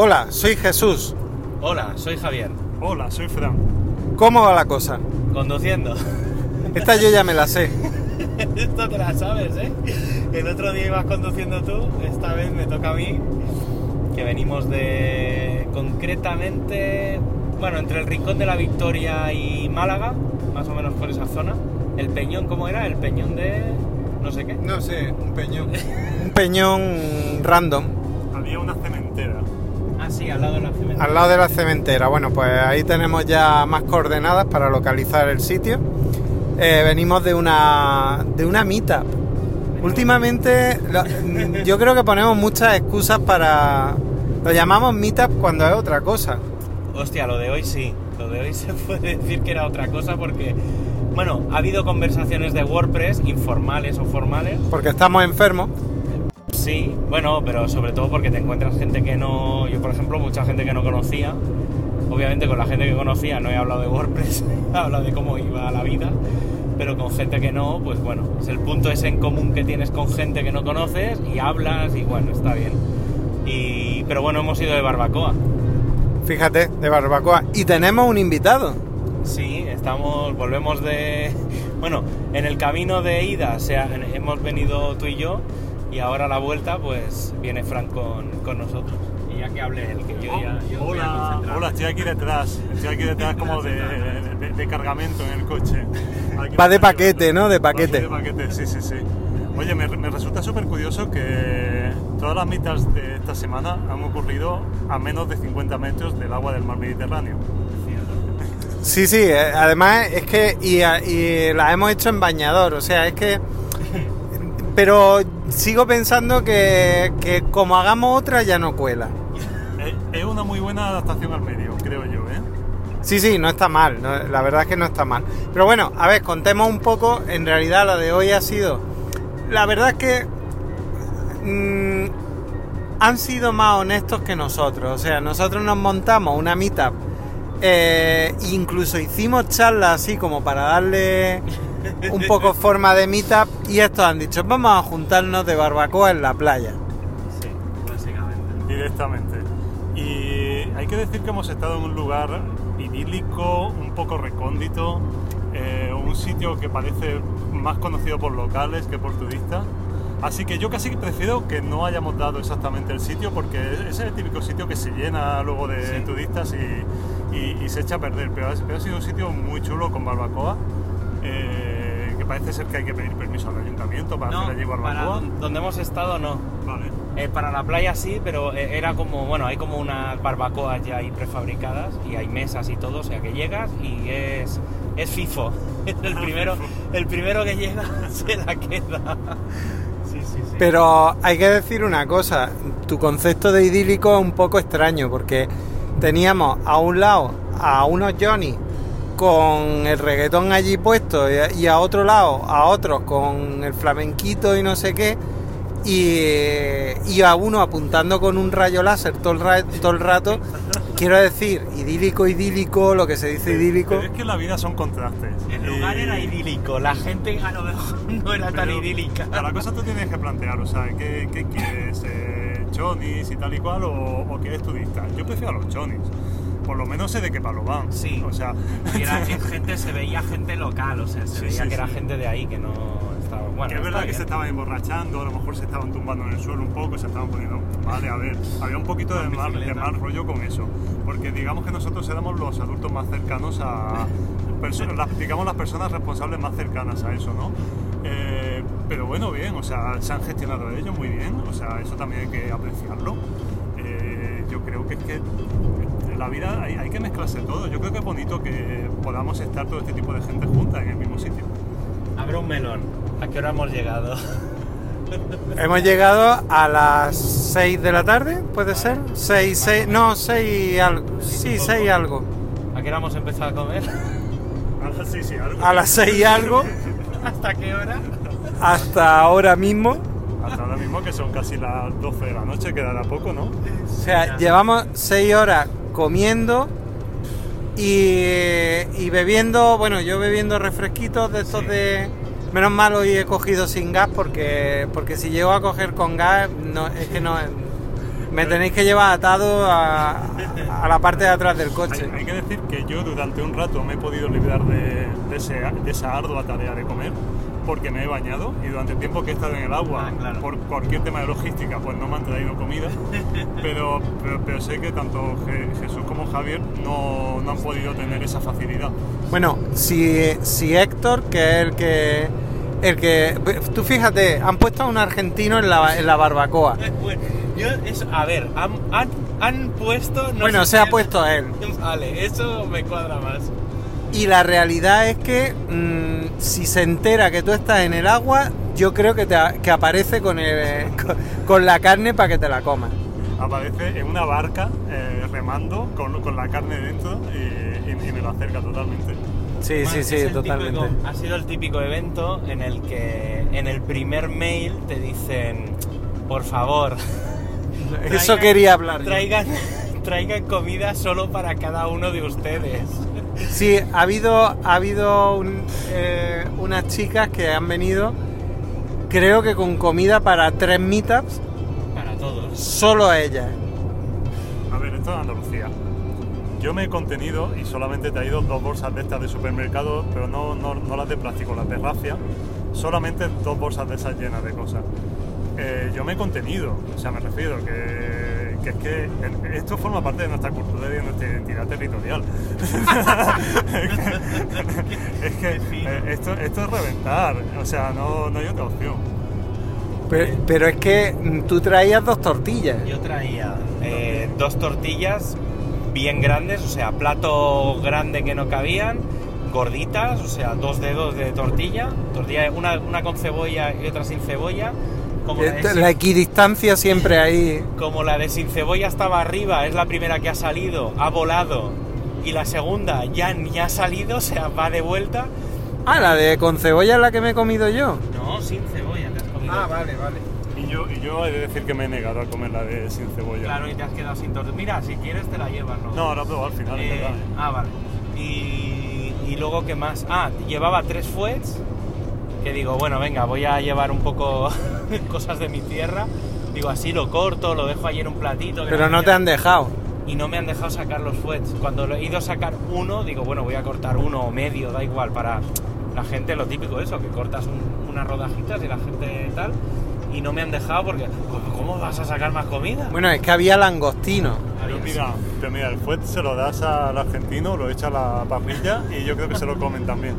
Hola, soy Jesús. Hola, soy Javier. Hola, soy Fran. ¿Cómo va la cosa? Conduciendo. Esta yo ya me la sé. Esto te la sabes, ¿eh? El otro día ibas conduciendo tú, esta vez me toca a mí, que venimos de concretamente, bueno, entre el Rincón de la Victoria y Málaga, más o menos por esa zona. El Peñón, ¿cómo era? El Peñón de... no sé qué. No sé, un peñón. un peñón random. Había una cementera. Ah, sí, al lado de la cementera. Al lado de la cementera. Bueno, pues ahí tenemos ya más coordenadas para localizar el sitio. Eh, venimos de una de una meetup. Últimamente lo- yo creo que ponemos muchas excusas para... Lo llamamos meetup cuando es otra cosa. Hostia, lo de hoy sí. Lo de hoy se puede decir que era otra cosa porque, bueno, ha habido conversaciones de WordPress, informales o formales. Porque estamos enfermos. Sí, bueno, pero sobre todo porque te encuentras gente que no. Yo, por ejemplo, mucha gente que no conocía. Obviamente, con la gente que conocía no he hablado de WordPress, he hablado de cómo iba la vida. Pero con gente que no, pues bueno, es el punto ese en común que tienes con gente que no conoces y hablas y bueno, está bien. Y, pero bueno, hemos ido de barbacoa. Fíjate, de barbacoa. Y tenemos un invitado. Sí, estamos, volvemos de, bueno, en el camino de ida, o sea, hemos venido tú y yo, y ahora a la vuelta, pues viene Frank con, con nosotros. Y ya que hable él, que yo ya, yo voy a hola, hola, estoy aquí detrás. Estoy aquí detrás como de, de- de cargamento en el coche. Aquí Va de paquete, ¿no? De paquete. De paquete, sí, sí, sí. Oye, me, me resulta súper curioso que todas las mitas de esta semana han ocurrido a menos de 50 metros del agua del mar Mediterráneo. Sí, sí, eh, además es que y, y la hemos hecho en bañador, o sea, es que... Pero sigo pensando que, que como hagamos otra ya no cuela. Es, una muy buena adaptación al medio, creo yo, ¿eh? Sí, sí, no está mal, no- la verdad es que no está mal. Pero bueno, a ver, contemos un poco, en realidad lo de hoy ha sido... La verdad es que... mm, han sido más honestos que nosotros, o sea, nosotros nos montamos una meetup, eh, incluso hicimos charlas así como para darle un poco forma de meetup y estos han dicho, vamos a juntarnos de barbacoa en la playa. Sí, básicamente. directamente. Y hay que decir que hemos estado en un lugar idílico, un poco recóndito, eh, un sitio que parece más conocido por locales que por turistas. Así que yo casi prefiero que no hayamos dado exactamente el sitio porque ese es el típico sitio que se llena luego de Sí. turistas y, y- y se echa a perder. Pero ha, pero ha sido un sitio muy chulo con barbacoa. eh, parece ser que hay que pedir permiso al ayuntamiento para No, hacer allí para barbacoa. don- donde hemos estado no. Vale. Eh, para la playa sí, pero eh, era como, bueno, hay como unas barbacoas ya ahí prefabricadas y hay mesas y todo, o sea que llegas y es, es FIFO. El primero, el primero que llega se la queda. Sí, sí, sí. Pero hay que decir una cosa, tu concepto de idílico es un poco extraño porque teníamos a un lado a unos Johnny con el reggaetón allí puesto y a- y a otro lado a otros con el flamenquito y no sé qué y, y a uno apuntando con un rayo láser todo el, ra- todo el rato. Quiero decir, idílico, idílico, lo que se dice idílico. Pero es que la vida son contrastes. El lugar Y- era idílico, la gente a lo mejor no era tan pero idílica. La cosa tú tienes que plantear, o sea, ¿qué, qué quieres? Eh, ¿Chonis y tal y cual o, o quieres turista? Yo prefiero a los chonis. Por lo menos sé de qué palo van. Sí. O sea, Y era gente, se veía gente local, o sea, se Sí, veía sí, que era gente de ahí que no estaba. Bueno, que es verdad que se estaban emborrachando, a lo mejor se estaban tumbando en el suelo un poco, se estaban poniendo. Vale, a ver, había un poquito de mal, de mal rollo con eso. Porque digamos que nosotros éramos los adultos más cercanos a. las- digamos las personas responsables más cercanas a eso, ¿no? Eh, pero bueno, bien, o sea, se han gestionado ellos muy bien, o sea, eso también hay que apreciarlo. Eh, yo creo que es que la vida hay, hay que mezclarse todo. Yo creo que es bonito que podamos estar todo este tipo de gente junta en el mismo sitio. Abre un melón. ¿A qué hora hemos llegado? Hemos llegado a las 6 de la tarde, ¿puede ser? 6, 6, no, 6 algo. Sí, 6 algo. ¿A qué hora hemos empezado a comer? Ah, sí, sí, algo. A las 6 algo ¿Hasta qué hora? hasta ahora mismo. Hasta ahora mismo que son casi las 12 de la noche, quedará poco, ¿no? O sea, llevamos 6 horas comiendo y, y bebiendo, bueno, yo bebiendo refresquitos de estos de... Menos mal hoy he cogido sin gas porque, porque si llego a coger con gas, no, es que no... Me tenéis que llevar atado a, a la parte de atrás del coche. Hay, hay que decir que yo durante un rato me he podido librar de, de ese- de esa ardua tarea de comer porque me he bañado y durante el tiempo que he estado en el agua, Ah, claro. por cualquier tema de logística, pues no me han traído comida. pero, pero, pero sé que tanto Je- Jesús como Javier no, no han podido tener esa facilidad. Bueno, si, si Héctor, que es el que. El que. Tú fíjate, han puesto a un argentino en la, en la barbacoa. Bueno, yo, eso, a ver, han, han, han puesto... no Bueno, se ha puesto a él. Vale, eso me cuadra más. Y la realidad es que mm, si se entera que tú estás en el agua, yo creo que, te, que aparece con, el- con, con la carne para que te la comas. Aparece en una barca eh, remando con, con la carne dentro y, y- y me lo acerca totalmente. Sí, Man, sí, sí, totalmente. típico- ha sido el típico evento en el que en el primer mail te dicen, por favor, Eso quería hablar. Traigan, traigan comida solo para cada uno de ustedes. Sí, ha habido, ha habido un- eh, unas chicas que han venido, creo que con comida para tres meetups, Para todos. solo ellas. A ver, esto es Andalucía. Yo me he contenido y solamente he traído dos bolsas de estas de supermercado, pero no, no, no las de plástico, las de rafia. Solamente dos bolsas de esas llenas de cosas. Eh, yo me he contenido, o sea, me refiero que, que es que esto forma parte de nuestra cultura y de nuestra identidad territorial. es que eh, esto, esto es reventar, o sea, no, no hay otra opción. Pero, pero es que mm, tú traías dos tortillas. Yo traía eh, dos tortillas bien grandes, o sea, plato grande que no cabían, gorditas, o sea, dos dedos de tortilla, tortilla una, una con cebolla y otra sin cebolla. Como la, de equidistancia siempre ahí. como la de sin cebolla estaba arriba, es la primera que ha salido, ha volado, y la segunda ya ni ha salido, o sea, va de vuelta. Ah, la de con cebolla es la que me he comido yo. No, sin cebolla, te has comido. vale. Y yo, y yo he de decir que me he negado a comer la de sin cebolla. Claro, y te has quedado sin tortilla. Mira, si quieres te la llevas, ¿no? No, la probado al final, es Eh, verdad. ah, vale. Y, y luego, ¿qué más? Ah, llevaba tres fuets. Que digo, bueno, venga, voy a llevar un poco cosas de mi tierra. Digo, así lo corto, lo dejo en un platito. Pero no gente- te han dejado. Y no me han dejado sacar los fuets. Cuando he ido a sacar uno, digo, bueno, voy a cortar uno o medio, da igual, para la gente lo típico eso, que cortas un- unas rodajitas y la gente tal. Y no me han dejado porque, "Pues, ¿cómo vas a sacar más comida? Bueno, es que había langostino. Pero mira, pero mira, el fuet se lo das al argentino, lo echa a la parrilla y yo creo que se lo comen también.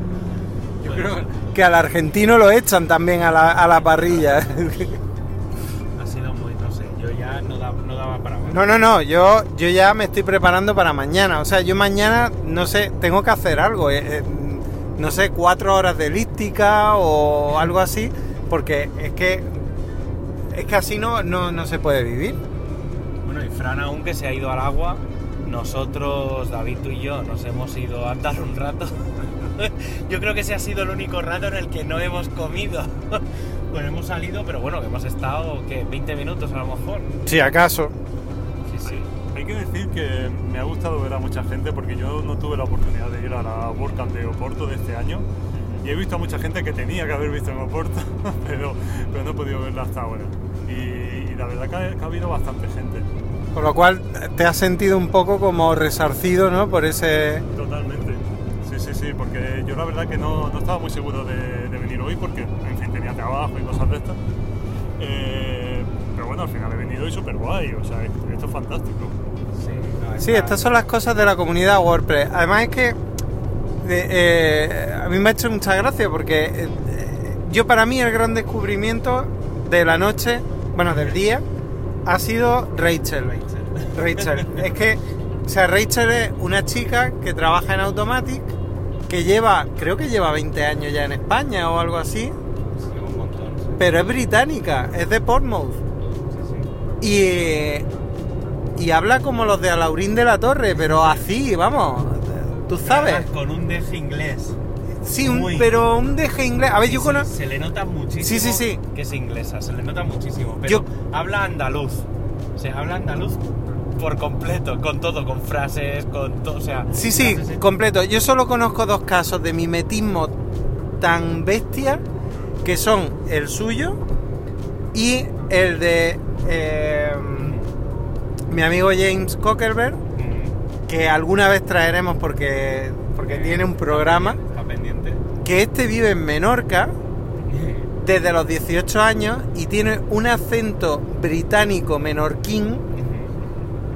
Yo creo que al argentino lo echan también a la, a la parrilla. Ha sido muy, no sé, yo ya no, da- no daba para más. No, no, no, yo, yo ya me estoy preparando para mañana. O sea, yo mañana, no sé, tengo que hacer algo. eh, eh, no sé, cuatro horas de elíptica o algo así. Porque es que, es que así no, no, no se puede vivir. Bueno, y Fran aún que se ha ido al agua, nosotros, David, tú y yo, nos hemos ido a andar un rato. yo creo que ese ha sido el único rato en el que no hemos comido. bueno, hemos salido, pero bueno, que hemos estado, ¿qué? 20 minutos a lo mejor. Si acaso. Sí, sí. Hay que decir que me ha gustado ver a mucha gente porque yo no tuve la oportunidad de ir a la WordCamp de Oporto de este año y he visto a mucha gente que tenía que haber visto en Oporto, pero, pero no he podido verla hasta ahora. Y, y la verdad que ha, que ha habido bastante gente, Con lo cual te has sentido un poco como resarcido, ¿no? Por ese... totalmente. Porque yo la verdad que no, no estaba muy seguro de, de venir hoy porque, en fin, tenía trabajo y cosas de estas. Eh, pero bueno, al final he venido y súper guay, o sea, esto es fantástico. Sí, no, Sí, estas son las cosas de la comunidad WordPress. Además es que eh, eh, a mí me ha hecho mucha gracia porque eh, yo para mí el gran descubrimiento de la noche, bueno, del día, ha sido Rachel. Rachel. es que, o sea, Rachel es una chica que trabaja en Automatic, que lleva, creo que lleva 20 años ya en España o algo así, Sí, un montón. sí. pero es británica, es de Portsmouth. Sí, sí. Y, y habla como los de Alaurín de la Torre, pero así, vamos, tú sabes. Además, Con un deje inglés. Sí, un- pero un deje inglés. A ver, yo conozco... Se le nota muchísimo Sí, sí, sí. que es inglesa, se le nota muchísimo. Pero Yo- habla andaluz. O sea, habla andaluz por completo, con todo, con frases, con todo. O sea, Sí, sí, frases completo. Yo solo conozco dos casos de mimetismo tan bestia que son el suyo y el de... eh, mi amigo James Cockerberg, Mm. que alguna vez traeremos porque, porque tiene un programa, Está pendiente. que este vive en Menorca desde los 18 años y tiene un acento británico menorquín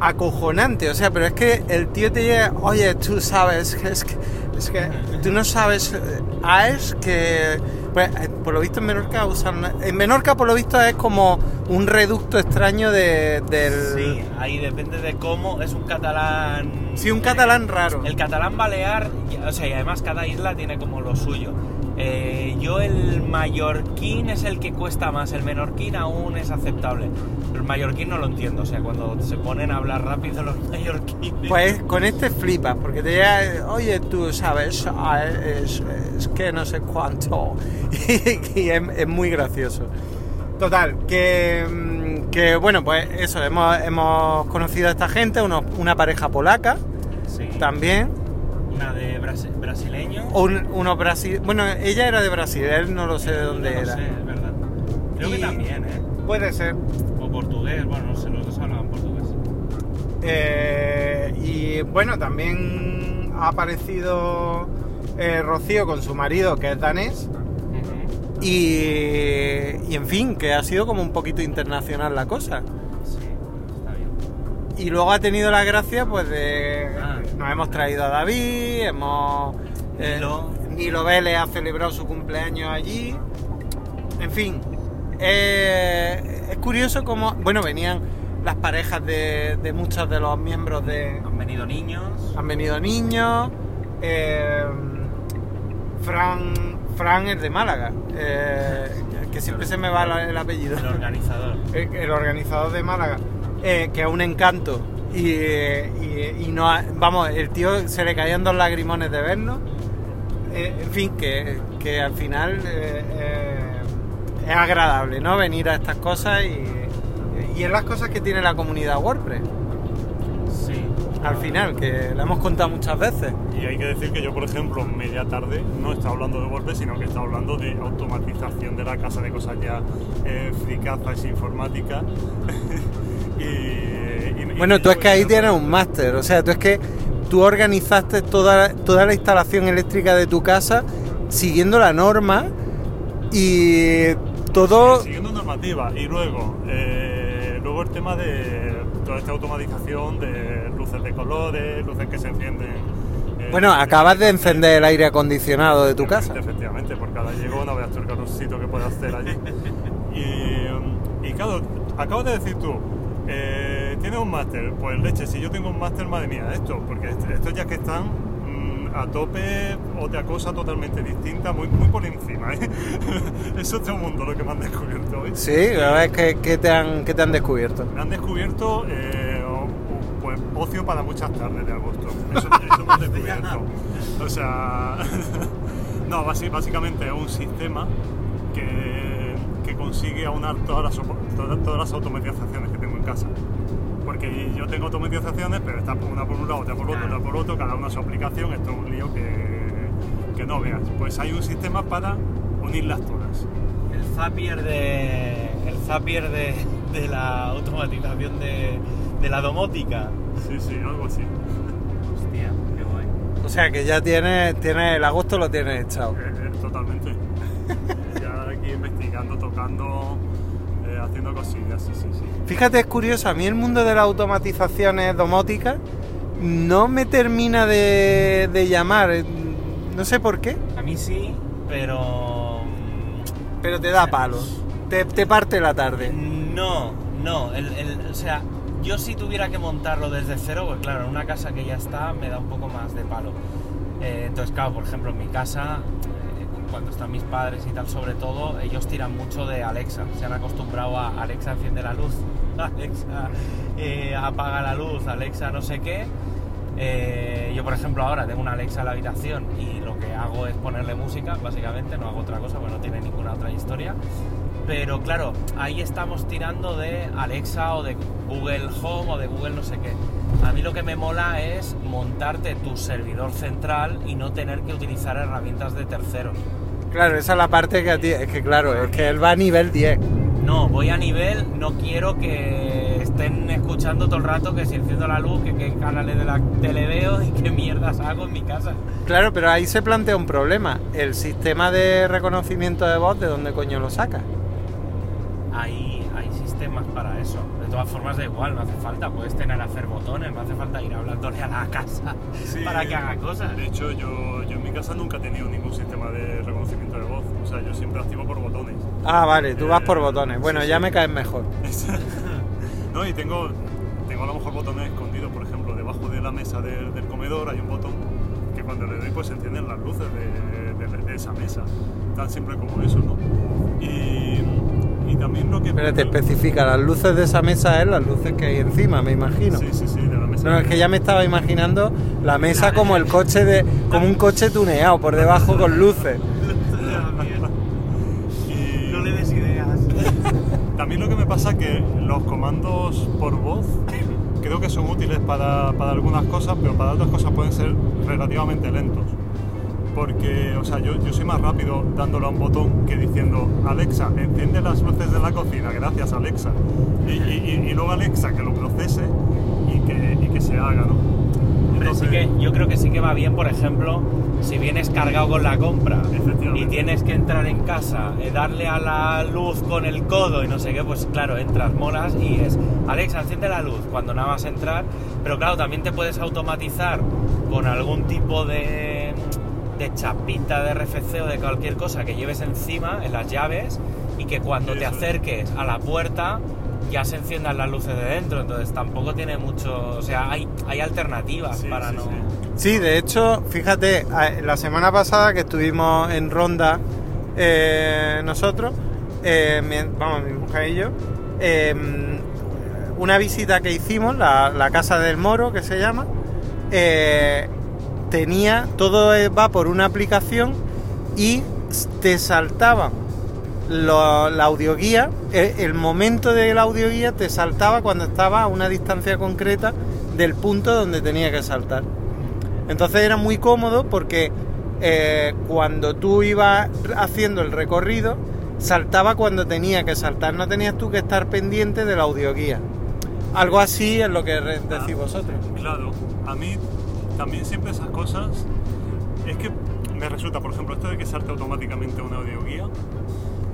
acojonante. O sea, pero es que el tío te llega, oye, tú sabes, es que, es que tú no sabes, eh, ah, es que, pues, eh, por lo visto en Menorca usan, en Menorca por lo visto es como un reducto extraño de, del... Sí, ahí depende de cómo. Es un catalán. Sí, un catalán raro. El catalán balear, o sea, y además cada isla tiene como lo suyo. Eh, yo el mallorquín es el que cuesta más, el menorquín aún es aceptable. El mallorquín no lo entiendo, o sea, cuando se ponen a hablar rápido los mallorquines. Pues con este flipas, porque te llega, oye, tú sabes, ah, es, es que no sé cuánto. y es, es muy gracioso. Total, que, mm, que bueno, pues eso, hemos, hemos conocido a esta gente, una pareja polaca Sí. también, Una de brasi- brasileño. un, unos Brasil, bueno, ella era de Brasil, él no lo sé de dónde No era. sé, es verdad. Creo Y- que también, ¿eh? Puede ser. O portugués, bueno, no sé, los dos hablaban portugués. Eh, y bueno, también ha aparecido eh, Rocío con su marido, que es danés. Y, y en fin, que ha sido como un poquito internacional la cosa. Y luego ha tenido la gracia pues de... Ah. Nos hemos traído a David, hemos... eh, Nilo. Nilo Vélez ha celebrado su cumpleaños allí. En fin, eh, es curioso como... Bueno, venían las parejas de, de muchos de los miembros de... Han venido niños. Han venido niños. eh, Fran, Fran es de Málaga. eh, que siempre se me va el apellido. El organizador. El, el organizador de Málaga. Eh, que es un encanto. Y, y- y no ha- vamos, el tío se le caían dos lagrimones de vernos. Eh, en fin, que, que al final eh, eh, es agradable, ¿no? Venir a estas cosas y, y es las cosas que tiene la comunidad WordPress. Sí. Al final, que la hemos contado muchas veces. Y hay que decir que yo, por ejemplo, media tarde no está hablando de WordPress, sino que está hablando de automatización de la casa, de cosas ya eh, fricazas informáticas. y, y- Bueno, y tú es que ahí tienes un máster, o sea, tú es que tú organizaste toda, toda la instalación eléctrica de tu casa siguiendo la norma y todo... Siguiendo normativa. Y luego, eh, luego el tema de toda esta automatización de luces de colores, luces que se encienden. eh, Bueno, acabas de encender el aire acondicionado de tu casa. Efectivamente, porque ahora llego, no veas tú el calorcito que puede hacer allí. Y, y claro, acabas de decir tú, eh, tienes un máster, pues leche, si yo tengo un máster, madre mía, esto, porque est- estos ya que están mm, a tope, otra cosa totalmente distinta, muy, muy por encima, ¿eh? es otro mundo lo que me han descubierto hoy. Sí, a ver, ¿qué, qué te, han, qué te han descubierto? Me han descubierto eh, pues, ocio para muchas tardes de agosto. Eso, eso me han descubierto. O sea, no, básicamente es un sistema que, que consigue aunar todas las, todas, todas las automatizaciones que en casa. Porque yo tengo automatizaciones, pero está una por un lado, otra por otro, otra por otro, cada una su aplicación, esto es un lío que, que no veas. Pues hay un sistema para unirlas todas. El Zapier de. El Zapier de, de la automatización de, de la domótica. Sí, sí, algo así. Hostia, qué guay. O sea, que ya tienes, tienes el agosto lo tienes echado. Eh, eh, totalmente. ya aquí investigando, tocando, eh, haciendo cosillas, sí, sí, sí. Fíjate, es curioso, a mí el mundo de las automatizaciones domóticas no me termina de, de llamar, eh, no sé por qué, A mí sí, pero. pero te da palos, te, te parte la tarde. No, no. El, el- o sea, yo si tuviera que montarlo desde cero, pues claro, en una casa que ya está me da un poco más de palo. Eh, entonces, claro, por ejemplo, en mi casa, cuando están mis padres y tal, sobre todo, ellos tiran mucho de Alexa. Se han acostumbrado a Alexa enciende la luz, Alexa eh, apaga la luz, Alexa no sé qué. Eh, yo, por ejemplo, ahora tengo una Alexa en la habitación y lo que hago es ponerle música, básicamente, no hago otra cosa, porque no tiene ninguna otra historia. Pero claro, ahí estamos tirando de Alexa o de Google Home o de Google no sé qué. A mí lo que me mola es montarte tu servidor central y no tener que utilizar herramientas de terceros. Claro, esa es la parte que a ti, es que claro, es que él va a nivel 10. No, voy a nivel, no quiero que estén escuchando todo el rato que si enciendo la luz, que qué canales de la tele veo y qué mierdas hago en mi casa. Claro, pero ahí se plantea un problema. El sistema de reconocimiento de voz, ¿de dónde coño lo saca? Hay, hay sistemas para eso. De todas formas, da igual, no hace falta. Puedes tener a hacer botones, no hace falta ir hablándole a la casa Sí, para que haga cosas. De hecho, yo, yo en mi casa nunca he tenido ningún sistema de reconocimiento de voz. O sea, yo siempre activo por botones. Ah, vale, tú vas por Eh, botones. Bueno, sí, ya sí. me caes mejor. no, y tengo, tengo a lo mejor botones escondidos. Por ejemplo, debajo de la mesa del, del comedor hay un botón que cuando le doy pues se encienden las luces de, de- de esa mesa. Tan simple como eso, ¿no? Y también lo que... Pero te especifica, las luces de esa mesa es las luces que hay encima, me imagino. Sí, sí, sí, de la mesa. No, es que ya me estaba imaginando la mesa como el coche de. como un coche tuneado por debajo con luces. Y- No le des ideas. También lo que me pasa es que los comandos por voz creo que son útiles para, para algunas cosas, pero para otras cosas pueden ser relativamente lentos. Porque, o sea, yo, yo soy más rápido dándole a un botón que diciendo Alexa, enciende las luces de la cocina, gracias Alexa. Y, y- y- luego Alexa que lo procese y que, y que se haga, ¿no? Pero sí que yo creo que sí que va bien, por ejemplo, si vienes cargado con la compra y tienes que entrar en casa, eh, darle a la luz con el codo y no sé qué, pues claro, entras, molas y es, Alexa, enciende la luz cuando nada más entrar, pero claro, también te puedes automatizar con algún tipo de, de chapita de RFC o de cualquier cosa que lleves encima en las llaves y que cuando te acerques a la puerta ya se enciendan las luces de dentro, entonces tampoco tiene mucho, o sea, hay, hay alternativas Sí, para sí, no... sí. Sí, de hecho, fíjate, la semana pasada que estuvimos en ronda eh, nosotros, eh, mi- vamos, mi mujer y yo, eh, una visita que hicimos, la, la casa del moro que se llama, eh, tenía, todo va por una aplicación y te saltaban lo- la audioguía, el, el momento de la audioguía te saltaba cuando estaba a una distancia concreta del punto donde tenía que saltar. Entonces era muy cómodo porque eh, cuando tú ibas haciendo el recorrido, saltaba cuando tenía que saltar, no tenías tú que estar pendiente de la audioguía. Algo así es lo que decís vosotros. Claro, a mí también siempre esas cosas es que me resulta, por ejemplo, esto de que salte automáticamente una audioguía,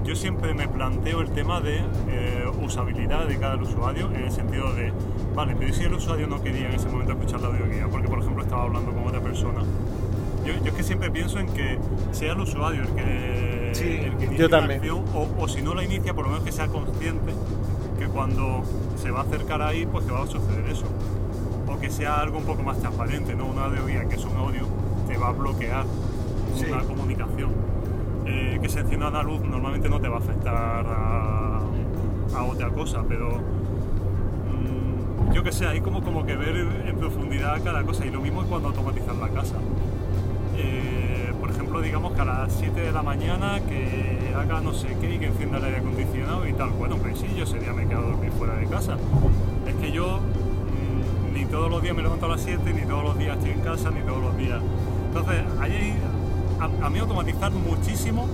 yo siempre me planteo el tema de eh, usabilidad de cada usuario en el sentido de, vale, pero ¿y si el usuario no quería en ese momento escuchar la audioguía? Porque, por ejemplo, estaba hablando con otra persona. Yo, yo es que siempre pienso en que sea el usuario el que, Sí, el que yo la acción, o, o si no la inicia, por lo menos que sea consciente que cuando se va a acercar ahí, pues que va a suceder eso. O que sea algo un poco más transparente, ¿no? Una audioguía que es un audio, te va a bloquear Sí. una comunicación. Eh, que se encienda una luz normalmente no te va a afectar a, a otra cosa, pero mm, yo que sé, hay como, como que ver en profundidad cada cosa y lo mismo es cuando automatizas la casa. Eh, por ejemplo, digamos que a las 7 de la mañana que haga no sé qué y que encienda el aire acondicionado y tal. Bueno, pues sí, yo ese día me he quedado dormir fuera de casa. Es que yo todos los días me levanto a las 7, ni todos los días estoy en casa, ni todos los días. Entonces, ahí a, a mí automatizar muchísimo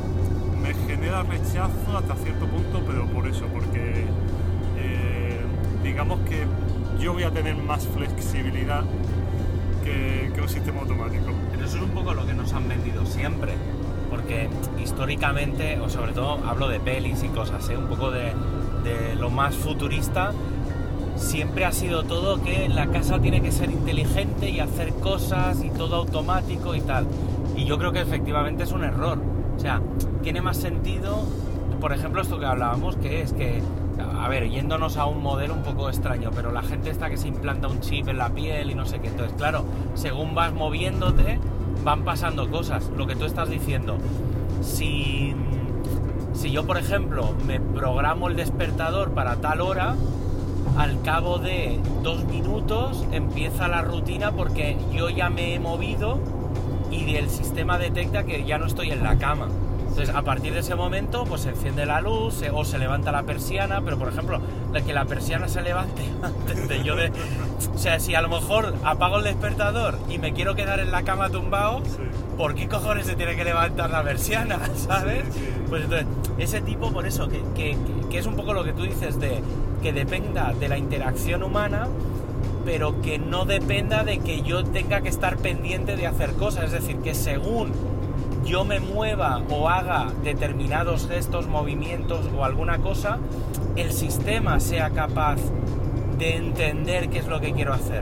me genera rechazo hasta cierto punto, pero por eso, porque eh, digamos que yo voy a tener más flexibilidad que, que un sistema automático. Pero eso es un poco lo que nos han vendido siempre. Porque históricamente, o sobre todo hablo de pelis y cosas, ¿eh? un poco de, de lo más futurista, siempre ha sido todo que la casa tiene que ser inteligente y hacer cosas y todo automático y tal. Y yo creo que efectivamente es un error. O sea, tiene más sentido, por ejemplo, esto que hablábamos, que es que, a ver, yéndonos a un modelo un poco extraño, pero la gente está que se implanta un chip en la piel y no sé qué. Entonces, claro, según vas moviéndote, van pasando cosas. Lo que tú estás diciendo, si, si yo, por ejemplo, me programo el despertador para tal hora, al cabo de dos minutos empieza la rutina porque yo ya me he movido y el sistema detecta que ya no estoy en la cama. Entonces, a partir de ese momento, pues se enciende la luz se- o se levanta la persiana, pero por ejemplo, la que la persiana se levante antes de yo de... O sea, si a lo mejor apago el despertador y me quiero quedar en la cama tumbado, Sí. ¿por qué cojones se tiene que levantar la persiana? ¿Sabes? Sí, sí. Pues entonces, ese tipo, por eso, que, que- que es un poco lo que tú dices de que dependa de la interacción humana, pero que no dependa de que yo tenga que estar pendiente de hacer cosas. Es decir, que según yo me mueva o haga determinados gestos, movimientos o alguna cosa, el sistema sea capaz de entender qué es lo que quiero hacer.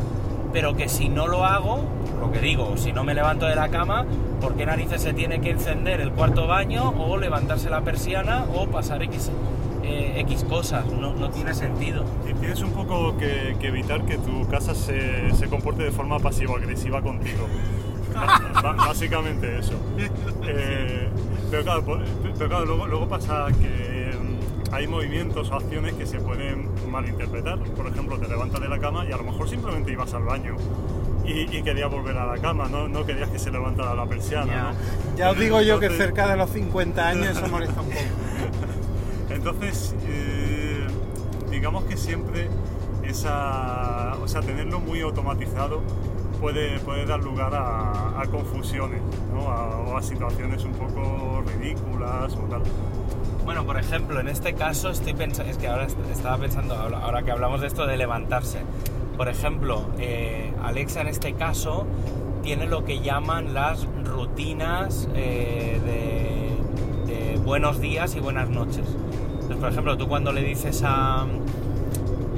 Pero que si no lo hago, lo que digo, si no me levanto de la cama, ¿por qué narices se tiene que encender el cuarto baño o levantarse la persiana o pasar X, eh, X cosas? No, no tiene sentido. Y tienes un poco que, que evitar que tu casa se, se comporte de forma pasivo-agresiva contigo. Básicamente eso. Eh, pero claro, pero claro, luego, luego pasa que mm, hay movimientos o acciones que se pueden malinterpretar. Por ejemplo, te levantas de la cama y a lo mejor simplemente ibas al baño y, y querías volver a la cama, no, no querías que se levantara la persiana. Ya, ¿no? ya os digo yo que cerca de los 50 años eso molesta un poco. Entonces, eh, digamos que siempre esa, o sea, tenerlo muy automatizado puede, puede dar lugar a, confusiones, ¿no? A- o a situaciones un poco ridículas o tal. Bueno, por ejemplo, en este caso estoy pensando, es que ahora est- estaba pensando, ahora que hablamos de esto de levantarse, por ejemplo, eh, Alexa en este caso tiene lo que llaman las rutinas eh, de buenos días y buenas noches. Entonces, por ejemplo, tú cuando le dices a...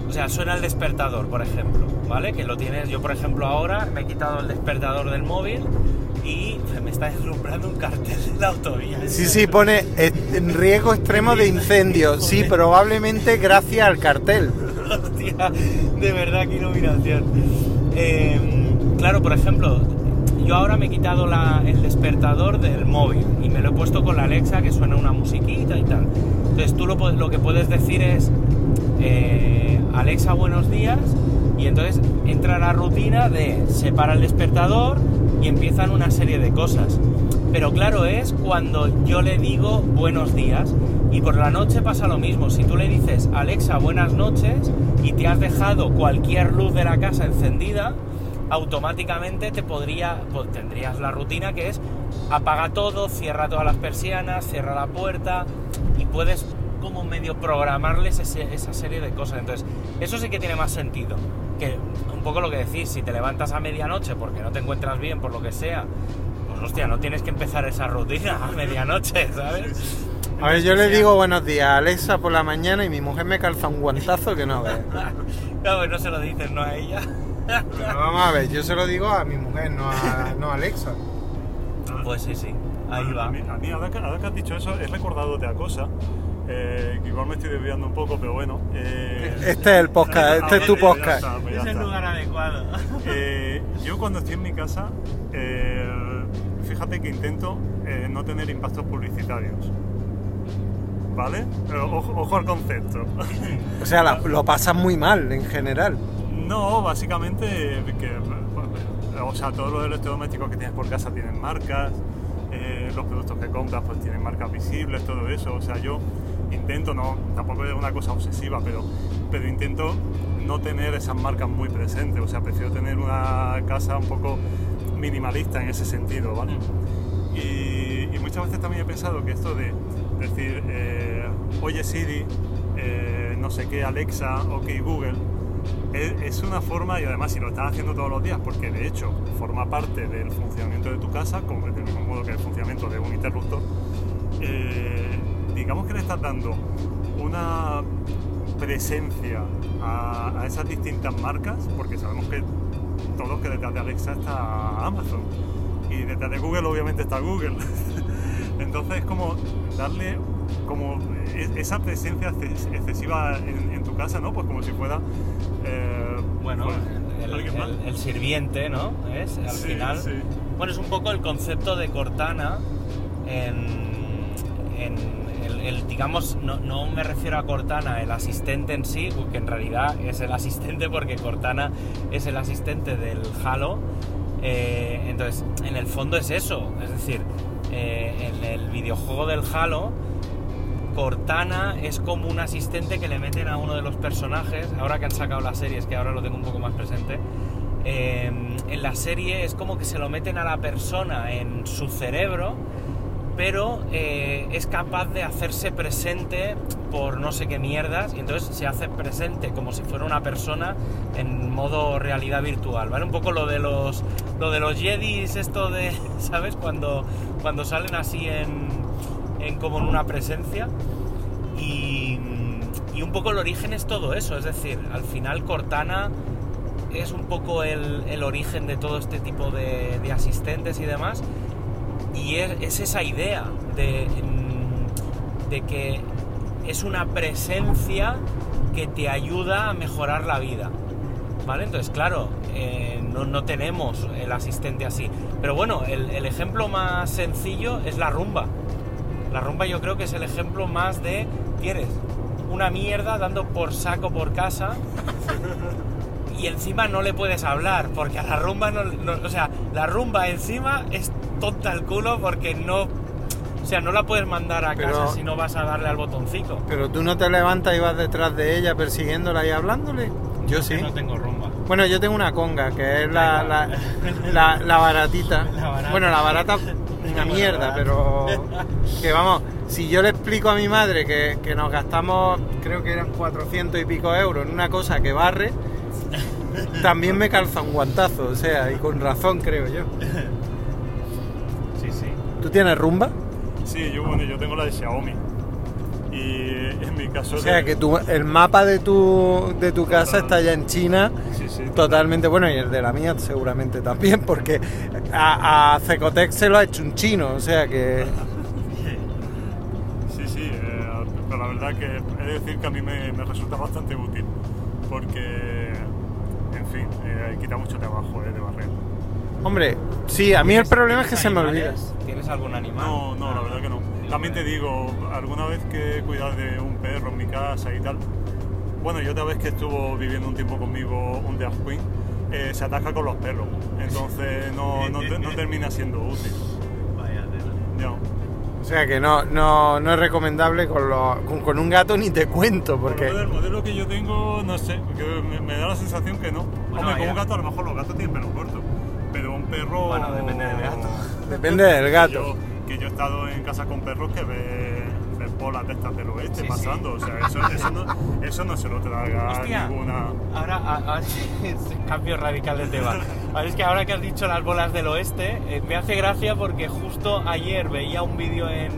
O sea, suena el despertador, por ejemplo, ¿vale? Que lo tienes, yo por ejemplo ahora me he quitado el despertador del móvil y me está deslumbrando un cartel de la autovía. Sí, sí, pone eh, en riesgo extremo de incendio. Sí, probablemente gracias al cartel. Hostia, de verdad, qué iluminación. Eh, claro, por ejemplo, yo ahora me he quitado la- el despertador del móvil y me lo he puesto con la Alexa que suena una musiquita y tal. Entonces tú lo, que puedes decir es, eh, Alexa, buenos días, y entonces entra la rutina de separa el despertador y empiezan una serie de cosas. Pero claro, es cuando yo le digo buenos días. Y por la noche pasa lo mismo. Si tú le dices Alexa, buenas noches, y te has dejado cualquier luz de la casa encendida, automáticamente te podría, pues, tendrías la rutina que es apaga todo, cierra todas las persianas, cierra la puerta puedes como medio programarles ese- esa serie de cosas. Entonces, eso sí que tiene más sentido. Que un poco lo que decís, si te levantas a medianoche porque no te encuentras bien, por lo que sea, pues hostia, no tienes que empezar esa rutina a medianoche, ¿sabes? A ver, yo le digo buenos días a Alexa por la mañana y mi mujer me calza un guantazo que no ve. Claro, pues no se lo dices, no a ella. Pero vamos a ver, yo se lo digo a mi mujer, no a, no a Alexa. Pues sí, sí, ahí va. A mí, a mí, ahora, que, ahora que has dicho eso, he recordado otra cosa. eh, que igual me estoy desviando un poco, pero bueno. eh, Este es el podcast, este es tu podcast. está, pues Es el está. lugar adecuado. Eh, yo cuando estoy en mi casa, eh, fíjate que intento eh, no tener impactos publicitarios. ¿Vale? Pero ojo, ojo al concepto. O sea, la- lo pasas muy mal en general. No, básicamente que, o sea, todos los electrodomésticos que tienes por casa tienen marcas, eh, los productos que compras pues tienen marcas visibles, todo eso. O sea, yo intento, no, tampoco es una cosa obsesiva, pero, pero intento no tener esas marcas muy presentes. O sea, prefiero tener una casa un poco minimalista en ese sentido, ¿vale? Y, y muchas veces también he pensado que esto de decir, eh, oye Siri, eh, no sé qué, Alexa, ok Google, es, una forma, y además si lo estás haciendo todos los días, porque de hecho forma parte del funcionamiento de tu casa, como del mismo modo que el funcionamiento de un interruptor, eh, digamos que le estás dando una presencia a, a esas distintas marcas, porque sabemos que todos que detrás de Alexa está Amazon y detrás de Google obviamente está Google. Entonces es como darle como esa presencia exces- excesiva en, en tu casa, ¿no? Pues como si fuera... eh, Bueno, pues, el, sirviente, ¿no? Es al Sí, final. sí. Bueno, es un poco el concepto de Cortana en, en el, el, digamos, no, no me refiero a Cortana, el asistente en sí, que en realidad es el asistente porque Cortana es el asistente del Halo. Eh, entonces, en el fondo es eso, es decir, eh, en el videojuego del Halo, Cortana es como un asistente que le meten a uno de los personajes, ahora que han sacado la serie, es que ahora lo tengo un poco más presente, eh, en la serie es como que se lo meten a la persona en su cerebro, pero eh, es capaz de hacerse presente por no sé qué mierdas, y entonces se hace presente como si fuera una persona en modo realidad virtual, ¿vale? Un poco lo de los, lo de los Jedis, esto de, ¿sabes? Cuando, cuando salen así en, en como en una presencia. Y, un poco el origen es todo eso, es decir, al final Cortana es un poco el, origen de todo este tipo de, asistentes y demás. Y es, es esa idea de, mm, de que es una presencia que te ayuda a mejorar la vida. ¿Vale? Entonces, claro, eh, no, tenemos el asistente así. Pero bueno, el ejemplo más sencillo es la rumba. La rumba yo creo que es el ejemplo más de, tienes una mierda dando por saco por casa y encima no le puedes hablar, porque a la rumba no, no- o sea, la rumba encima es tonta el culo porque no, o sea, no la puedes mandar a Pero- casa si no vas a darle al botoncito. Pero tú no te levantas y vas detrás de ella persiguiéndola y hablándole. Yo sí. Que no tengo rumba. Bueno, yo tengo una conga, que es la, la, igual. la- la baratita. Barata. Bueno, la barata una mierda, pero que vamos, si yo le explico a mi madre que, que nos gastamos, creo que eran 400 y pico euros en una cosa que barre, también me calza un guantazo, o sea, y con razón creo yo. Sí, sí. ¿Tú tienes rumba? Sí, yo, bueno, yo tengo la de Xiaomi. Y en mi caso... O sea, de- que tú, el mapa de tu, de tu casa está ya en China Sí, sí. Totalmente bueno, y el de la mía seguramente también, porque a, a Cecotec se lo ha hecho un chino, o sea que. Sí, sí, eh, pero la verdad que he de decir que a mí me, me resulta bastante útil, porque, en fin, eh, quita mucho trabajo eh, de barrer. Hombre, sí, a mí el ¿Tienes- problema es que se me olvida. ¿Tienes algún animal? No, no, la verdad que no. También te digo, alguna vez que he cuidado de un perro en mi casa y tal, bueno, y otra vez que estuvo viviendo un tiempo conmigo un drag queen, eh, se ataca con los perros, entonces no, no, te- no termina siendo útil. Vaya. Ya. O sea que no, no, no es recomendable con, los- con, con un gato ni te cuento, porque. el modelo que yo tengo, no sé, que me, me da la sensación que no. Bueno, Hombre, con un gato a lo mejor los gatos tienen pelo corto, pero un perro... Bueno, depende del gato. Depende del gato. Yo- que yo he estado en casa con perros que ven, ven bolas de estas del oeste Sí, pasando, o sea, eso, eso, no, eso no se lo traga Hostia. ninguna... Ahora, a- a- es cambio radical de tema. Ahora es que ahora que has dicho las bolas del oeste, eh, me hace gracia porque justo ayer veía un vídeo en,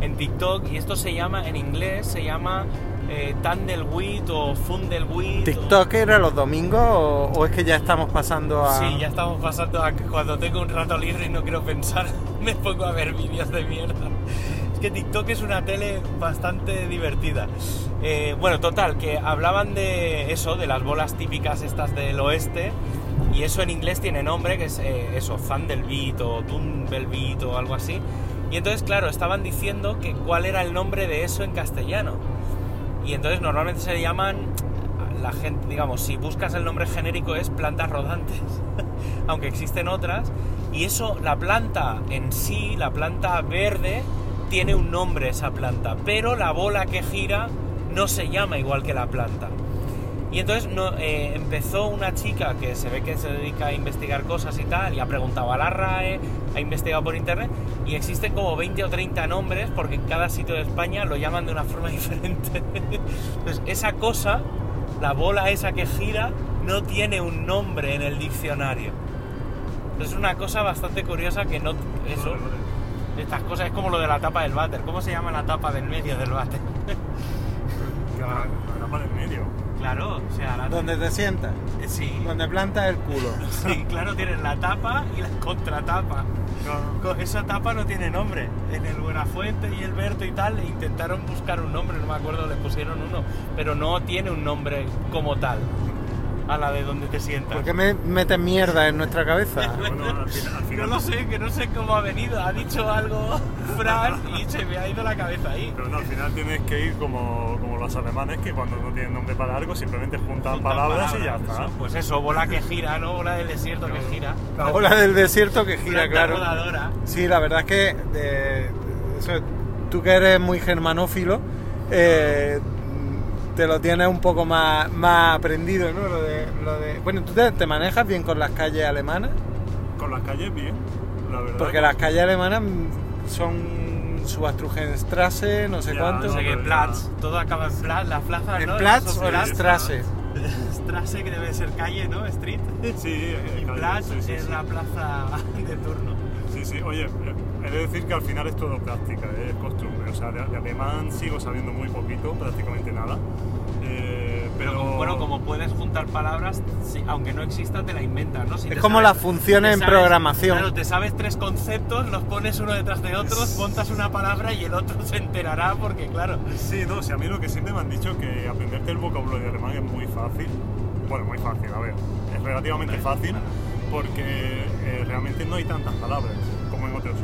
en TikTok y esto se llama, en inglés, se llama eh, Tandelwheat o Fundelwheat. o- ¿TikTok era los domingos o, o es que ya estamos pasando a.? Sí, ya estamos pasando a que cuando tengo un rato libre y no quiero pensar, me pongo a ver vídeos de mierda. Es que TikTok es una tele bastante divertida. Eh, bueno, total, que hablaban de eso, de las bolas típicas estas del oeste, y eso en inglés tiene nombre, que es eh, eso, Thunderbeat o Tumblebeat o algo así. Y entonces, claro, estaban diciendo que cuál era el nombre de eso en castellano. Y entonces normalmente se llaman, la gente, digamos, si buscas el nombre genérico es plantas rodantes, aunque existen otras. Y eso, la planta en sí, la planta verde, tiene un nombre esa planta, pero la bola que gira no se llama igual que la planta. Y entonces eh, empezó una chica que se ve que se dedica a investigar cosas y tal, y ha preguntado a la RAE, ha investigado por internet, y existen como 20 o 30 nombres, porque en cada sitio de España lo llaman de una forma diferente. Entonces, esa cosa, la bola esa que gira, no tiene un nombre en el diccionario. Es una cosa bastante curiosa que no... Eso, estas cosas es como lo de la tapa del váter. ¿Cómo se llama la tapa del medio del váter? La tapa del medio. Claro, o sea, la Donde te sientas, Sí, donde plantas el culo. sí, claro, tienes la tapa y la contratapa. Co- Esa tapa no tiene nombre. En el Buenafuente y el Berto y tal intentaron buscar un nombre, no me acuerdo, le pusieron uno, pero no tiene un nombre como tal. A la de donde te sientas. ¿Por qué me metes mierda en nuestra cabeza? Bueno, al final, al No lo sé, que no sé cómo ha venido. Ha dicho algo Fran y se me ha ido la cabeza ahí. Pero no, al final tienes que ir como, como los alemanes que cuando no tienen nombre para algo simplemente juntan, Juntan palabras, y ya está. eso. Pues eso, bola que gira, ¿no? Bola del desierto que gira. La ola del desierto que gira, Planta claro. Sí, la verdad es que eh, eso, tú que eres muy germanófilo, eh, te lo tienes un poco más, más aprendido, ¿no? Lo de, lo de- bueno, ¿tú te, te manejas bien con las calles alemanas? Con las calles bien, la verdad. Porque las calles alemanas son Subastrugenstrasse, no sé Ya, cuánto. No sé qué, Platz. Todo acaba en Platz, la plaza, ¿En ¿no? Platz o en. Strasse? Strasse, que debe ser calle, ¿no? Street. Sí, eh, Y calle, Platz sí, sí, es sí. la plaza de turno. Sí, sí, oye, eh, he de decir que al final es todo práctica, eh, es costumbre. O sea, de, de alemán sigo sabiendo muy poquito, prácticamente nada. Eh, Pero, pero como, bueno, como puedes juntar palabras, sí, aunque no exista, te la inventas, ¿no? Si Es como las funciones en programación. Claro, te sabes tres conceptos, los pones uno detrás de otro, montas una palabra y el otro se enterará porque, claro, Sí, no, o sea, a mí lo que siempre me han dicho que aprenderte el vocabulario alemán es muy fácil. Bueno, muy fácil, a ver, es relativamente fácil porque eh, realmente no hay tantas palabras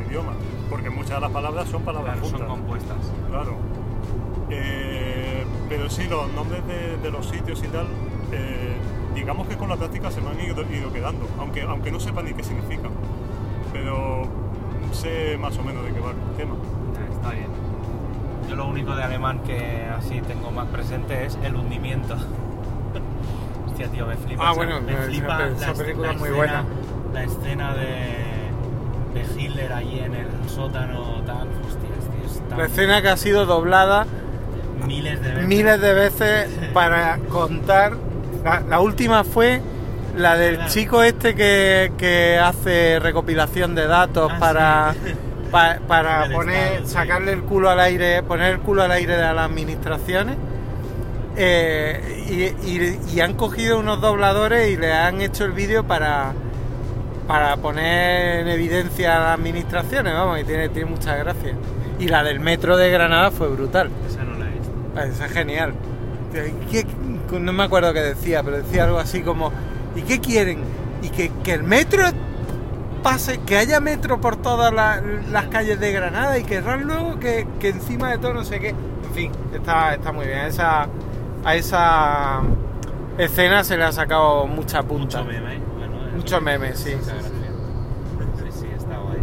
idiomas. Porque muchas de las palabras son palabras claro, son juntas. compuestas. Claro. Eh, pero sí, los nombres de, de los sitios y tal, eh, digamos que con la práctica se me han ido, ido quedando, aunque, aunque no sepa ni qué significan. Pero sé más o menos de qué va el tema. Eh, Está bien. Yo lo único de alemán que así tengo más presente es el hundimiento. Hostia, tío, me flipa. Ah, esa- bueno, me esa flipa esa la, película la es muy escena- buena. La escena de, de Hitler allí en el sótano, tal. Hostias, tío, es tan- La escena que ha sido doblada miles de veces. miles de veces para contar. La, la última fue la del Claro. chico este que, que hace recopilación de datos Ah, para, sí. pa- para poner, Estado, sí. sacarle el culo al aire, poner el culo al aire de las administraciones. Eh, y, y- y han cogido unos dobladores y le han hecho el vídeo para, para poner en evidencia a las administraciones, vamos, y tiene, tiene mucha gracia. Y la del metro de Granada fue brutal. Esa no la he visto. Ah, Esa es genial. ¿Qué- no me acuerdo qué decía, pero decía algo así como, ¿y qué quieren? ¿Y que, que el metro pase, que haya metro por todas la- las calles de Granada y querrán luego que, que encima de todo no sé qué? En fin, está, está muy bien. Esa, a esa escena se le ha sacado mucha punta. Mucho meme, ¿eh? Bueno, eso- Mucho meme, sí, mucha sí, gracia. Sí, sí, está guay.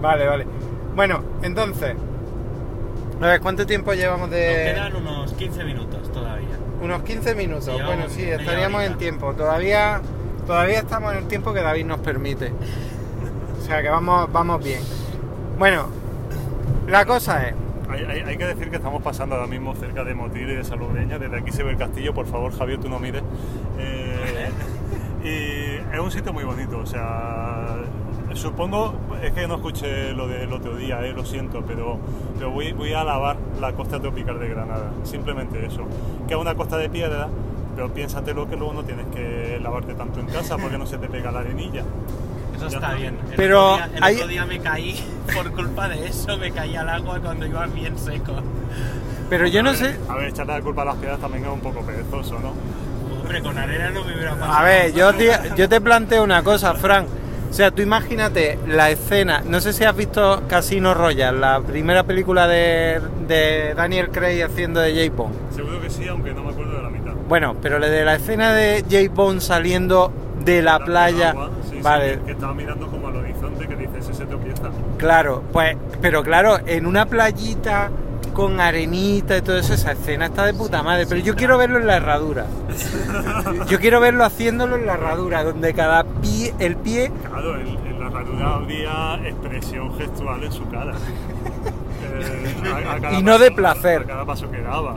Vale, vale. Bueno, entonces, a ver, ¿cuánto tiempo llevamos Nos de...? quedan unos 15 minutos todavía. Unos 15 minutos. Sí, bueno, sí, estaríamos en tiempo. Todavía, todavía estamos en el tiempo que David nos permite. O sea que vamos, vamos bien. Bueno, la cosa es. Hay, hay- hay que decir que estamos pasando ahora mismo cerca de Motil y de Salobreña. Desde aquí se ve el castillo, por favor, Javier, tú no mires. Eh, y es un sitio muy bonito, o sea, supongo, es que no escuché lo del otro día, eh, lo siento, pero, pero voy, voy a alabar la costa tropical de Granada, simplemente eso. Que es una costa de piedra, pero piénsatelo que luego no tienes que lavarte tanto en casa porque no se te pega la arenilla. Eso está está. bien. El Pero otro día, el hay- otro día me caí por culpa de eso, me caí al agua cuando iba bien seco. Pero yo A no ver, sé. A ver, echarle la culpa a las piedras también es un poco perezoso, ¿no? Hombre, con arena no me hubiera pasado. A ver, yo te, yo te planteo una cosa, Frank. O sea, tú imagínate la escena. No sé si has visto Casino Royale, la primera película de, de Daniel Craig haciendo de J. Bond. Seguro que sí, aunque no me acuerdo de la mitad. Bueno, pero le de la escena de J. Bond saliendo de la playa. agua, sí, sí, vale, que- que estaba mirando como al horizonte que dice, ese se tropieza. Claro, pues, pero claro, en una playita con arenita y todo eso, esa escena está de puta madre. Pero yo quiero verlo en la herradura. Yo quiero verlo haciéndolo en la herradura, donde cada pie, el pie, Claro, en, en la ranura habría expresión gestual en su cara. Eh, a- a cada Y no de placer. A cada paso que daba.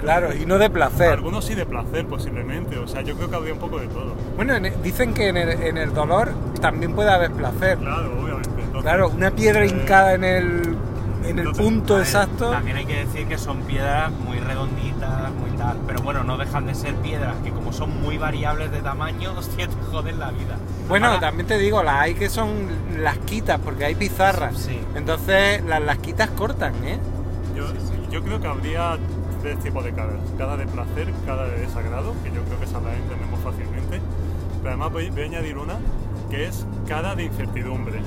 claro, y no de placer. Algunos sí de placer, posiblemente. O sea, yo creo que habría un poco de todo. Bueno, en- dicen que en el, en el dolor también puede haber placer. Claro, obviamente. Entonces, Claro, una piedra eh, hincada en el, en el punto exacto. También hay que decir que son piedras muy redonditas, muy tal. Pero bueno, no dejan de ser piedras que como son muy variables de tamaño, hostia, te joden la vida. Bueno, Ahora, también te digo, las hay que son lasquitas, porque hay pizarras. Sí. Entonces, las lasquitas cortan, ¿eh? Yo, yo creo que habría tres tipos de caras. Cada de placer, cada de desagrado, que yo creo que esa la entendemos fácilmente. Pero además voy, voy a añadir una que es cara de incertidumbre.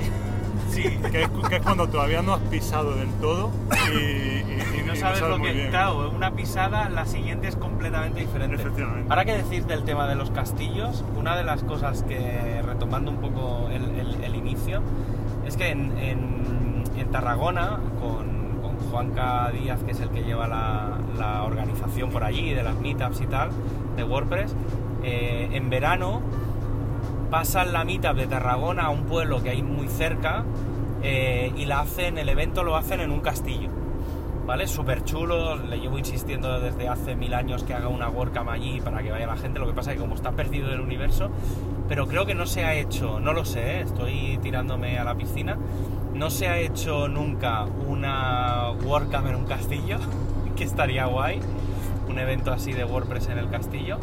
Sí. Que es, que es cuando todavía no has pisado del todo y, y- Y no y sabes lo que. bien. Claro, una pisada, la siguiente es completamente diferente. Efectivamente. Ahora que decir del tema de los castillos, una de las cosas que, retomando un poco el, el- el inicio, es que en, en- en Tarragona, con, con Juanca Díaz, que es el que lleva la, la organización por allí, de las meetups y tal, de WordPress, eh, en verano pasan la meetup de Tarragona a un pueblo que hay muy cerca eh, y la hacen, el evento lo hacen en un castillo. ¿Vale? Súper chulo, le llevo insistiendo desde hace mil años que haga una WordCamp allí para que vaya la gente, lo que pasa es que como está perdido del universo, pero creo que no se ha hecho, no lo sé, ¿eh? estoy tirándome a la piscina, no se ha hecho nunca una WordCamp en un castillo, que estaría guay, un evento así de WordPress en el castillo.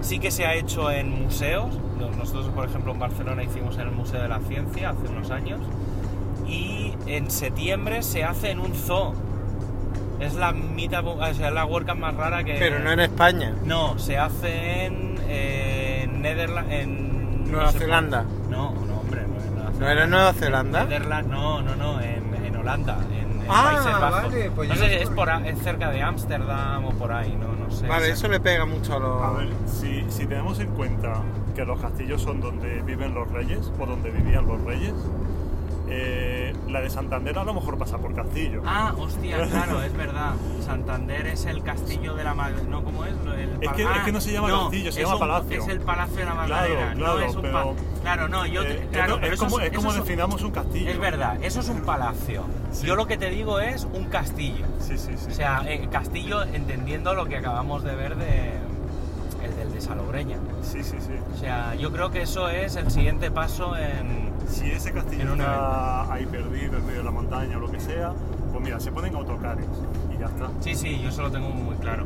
Sí que se ha hecho en museos, nosotros por ejemplo en Barcelona hicimos en el Museo de la Ciencia hace unos años, y en septiembre se hace en un zoo. Es la mitad, o sea, la WordCamp más rara que. Pero no en España. No, se hace en. en Netherlands. En. Nueva no sé Zelanda. cuál. No, no, hombre, no en Nueva ¿No era en Nueva Zelanda? Netherlands, no, no, no, en, en Holanda, en, en Ah, Países Bajos. vale, pues no sé, no es, por, es cerca de Ámsterdam o por ahí, no, no sé. Vale, eso le pega mucho a los... A ver, si, si tenemos en cuenta que los castillos son donde viven los reyes o donde vivían los reyes, eh, la de Santander a lo mejor pasa por castillo. Ah, hostia, claro, es verdad. Santander es el castillo de la madre. ¿No? ¿Cómo es? El Es que- es que no se llama castillo, se llama un- palacio. Es el palacio de la Claro, Magdalena. claro, no es un pero- Claro, no, yo. Eh, claro, es, pero es eso como, es- como definamos un castillo. Es verdad, eso es un palacio. Sí. Yo lo que te digo es un castillo. Sí, sí, sí. O sea, eh, castillo entendiendo lo que acabamos de ver de el del de Salobreña. sí, sí, sí. O sea, yo creo que eso es el siguiente paso en. Si ese castillo está ahí perdido en medio de la montaña o lo que sea, pues mira, se ponen autocares y ya está. Sí, sí, yo eso lo tengo muy claro.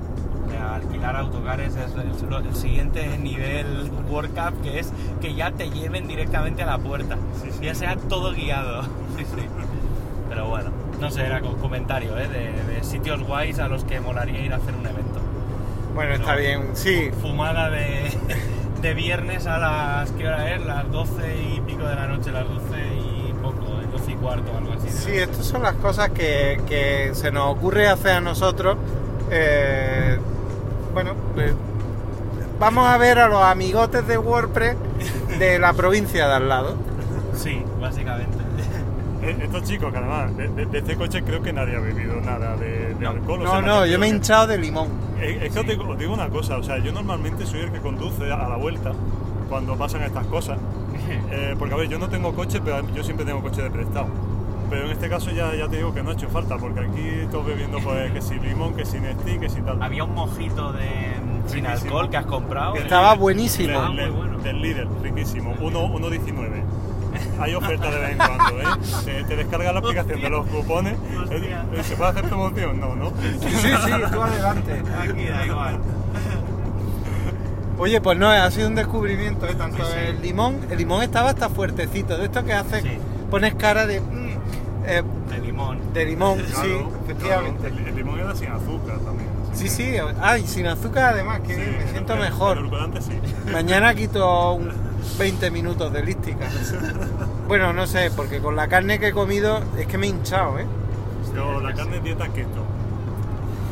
Alquilar autocares es el, siguiente nivel World Cup, que es que ya te lleven directamente a la puerta. Sí, sí. Ya sea todo guiado. Sí, sí. Pero bueno, no sé, era con comentario, ¿eh? De, de sitios guays a los que molaría ir a hacer un evento. Bueno, está bien, sí. Fumada de, de viernes a las, ¿qué hora es? Las 12 y pico de la noche, las 12 y poco, eh, 12 y cuarto, algo así. Sí, estas son las cosas que, que se nos ocurre hacer a nosotros. Eh, bueno, pues, vamos a ver a los amigotes de WordPress de la provincia de al lado. Sí, básicamente. Eh, Estos chicos, que además de, de- de este coche creo que nadie ha bebido nada de, de No. alcohol. o No, sea, no, yo me he hinchado de limón. Eh, Es que os, digo, os digo una cosa, o sea, yo normalmente soy el que conduce a la vuelta cuando pasan estas cosas. Eh, porque a ver, yo no tengo coche, pero yo siempre tengo coche de prestado. Pero en este caso ya, ya te digo que no ha hecho falta, porque aquí todos bebiendo pues que si limón, que si Nestí, que si tal. Había un mojito de sin alcohol que has comprado. Estaba líder- buenísimo. del- Ah, del- bueno. Del líder, riquísimo. 1.19. Hay ofertas de vez en cuando, ¿eh? Te, te descargas la aplicación de los cupones. Hostia. Eh, ¿Se puede hacer promoción? No, ¿no? Sí, sí, tú adelante. Aquí da igual. Oye, pues no, ha sido un descubrimiento, ¿eh? Tanto Sí, sí. el limón, el limón estaba hasta fuertecito, de esto que hace, Sí. pones cara de, mm, eh, De limón. de limón, Claro, sí, claro. efectivamente. El, el limón era sin azúcar también. Sí, que- sí, ay, sin azúcar además, que Sí, bien, me siento el- mejor. El sí. Mañana quito un 20 minutos de lística. Bueno, no sé, porque con la carne que he comido es que me he hinchado, ¿eh? Yo, la carne es dieta keto.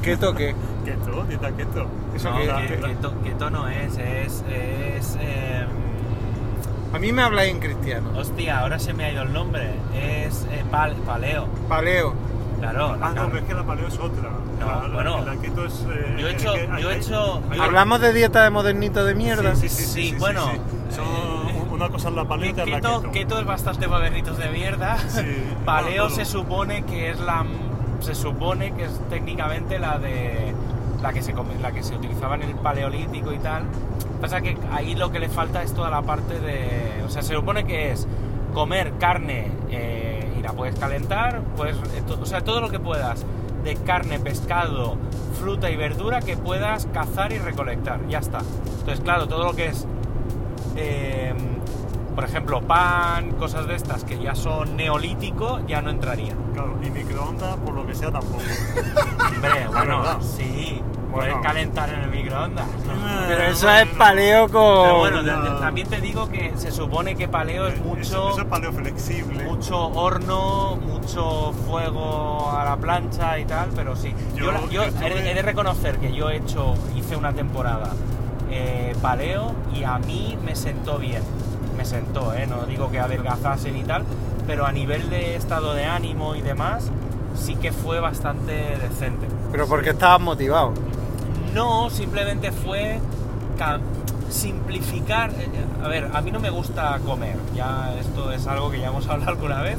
¿Qué toque? Keto, dieta keto. Eso No, que- que, que- que to- que tono es, es, es em, A mí me habláis en cristiano. hostia, ahora se me ha ido el nombre, es eh, pal- paleo, Paleo. claro. la Ah, no, pero es que la paleo es otra. No, la, la- bueno. La keto es. eh, Yo he hecho- que hay- yo he hecho- yo- Hablamos de dieta de modernito de mierda. Sí, sí, sí, Sí, sí, sí, bueno, sí, sí. Son eh, una cosa es la paleo y otra es la Keto, keto. es bastante modernitos de mierda. Sí, Paleo se supone que es la se supone que es técnicamente la de la que se la que se utilizaba en el paleolítico y tal. Pasa que ahí lo que le falta es toda la parte de, o sea, se supone que es comer carne eh, y la puedes calentar, pues, eh, o sea, todo lo que puedas de carne, pescado, fruta y verdura que puedas cazar y recolectar. Ya está. Entonces, claro, todo lo que es eh, por ejemplo, pan, cosas de estas que ya son neolítico, ya no entrarían. Claro, y microondas, por lo que sea, tampoco. Hombre, bueno, sí. Puedes Bueno. calentar en el microondas. ¿no? Pero eso es paleo con... Pero bueno, no. ta- también te digo que se supone que paleo es Eso, mucho, eso es paleo flexible. mucho horno, mucho fuego a la plancha y tal, pero sí. Yo, Yo- la- yo yo estuve- he, he de reconocer que yo he hecho, hice una temporada eh, paleo y a mí me sentó bien. Me sentó, ¿eh? No digo que adelgazase ni tal, pero a nivel de estado de ánimo y demás, sí que fue bastante decente. Pero porque estabas motivado. No, simplemente fue ca- simplificar. eh, A ver, a mí no me gusta comer, ya esto es algo que ya hemos hablado alguna vez.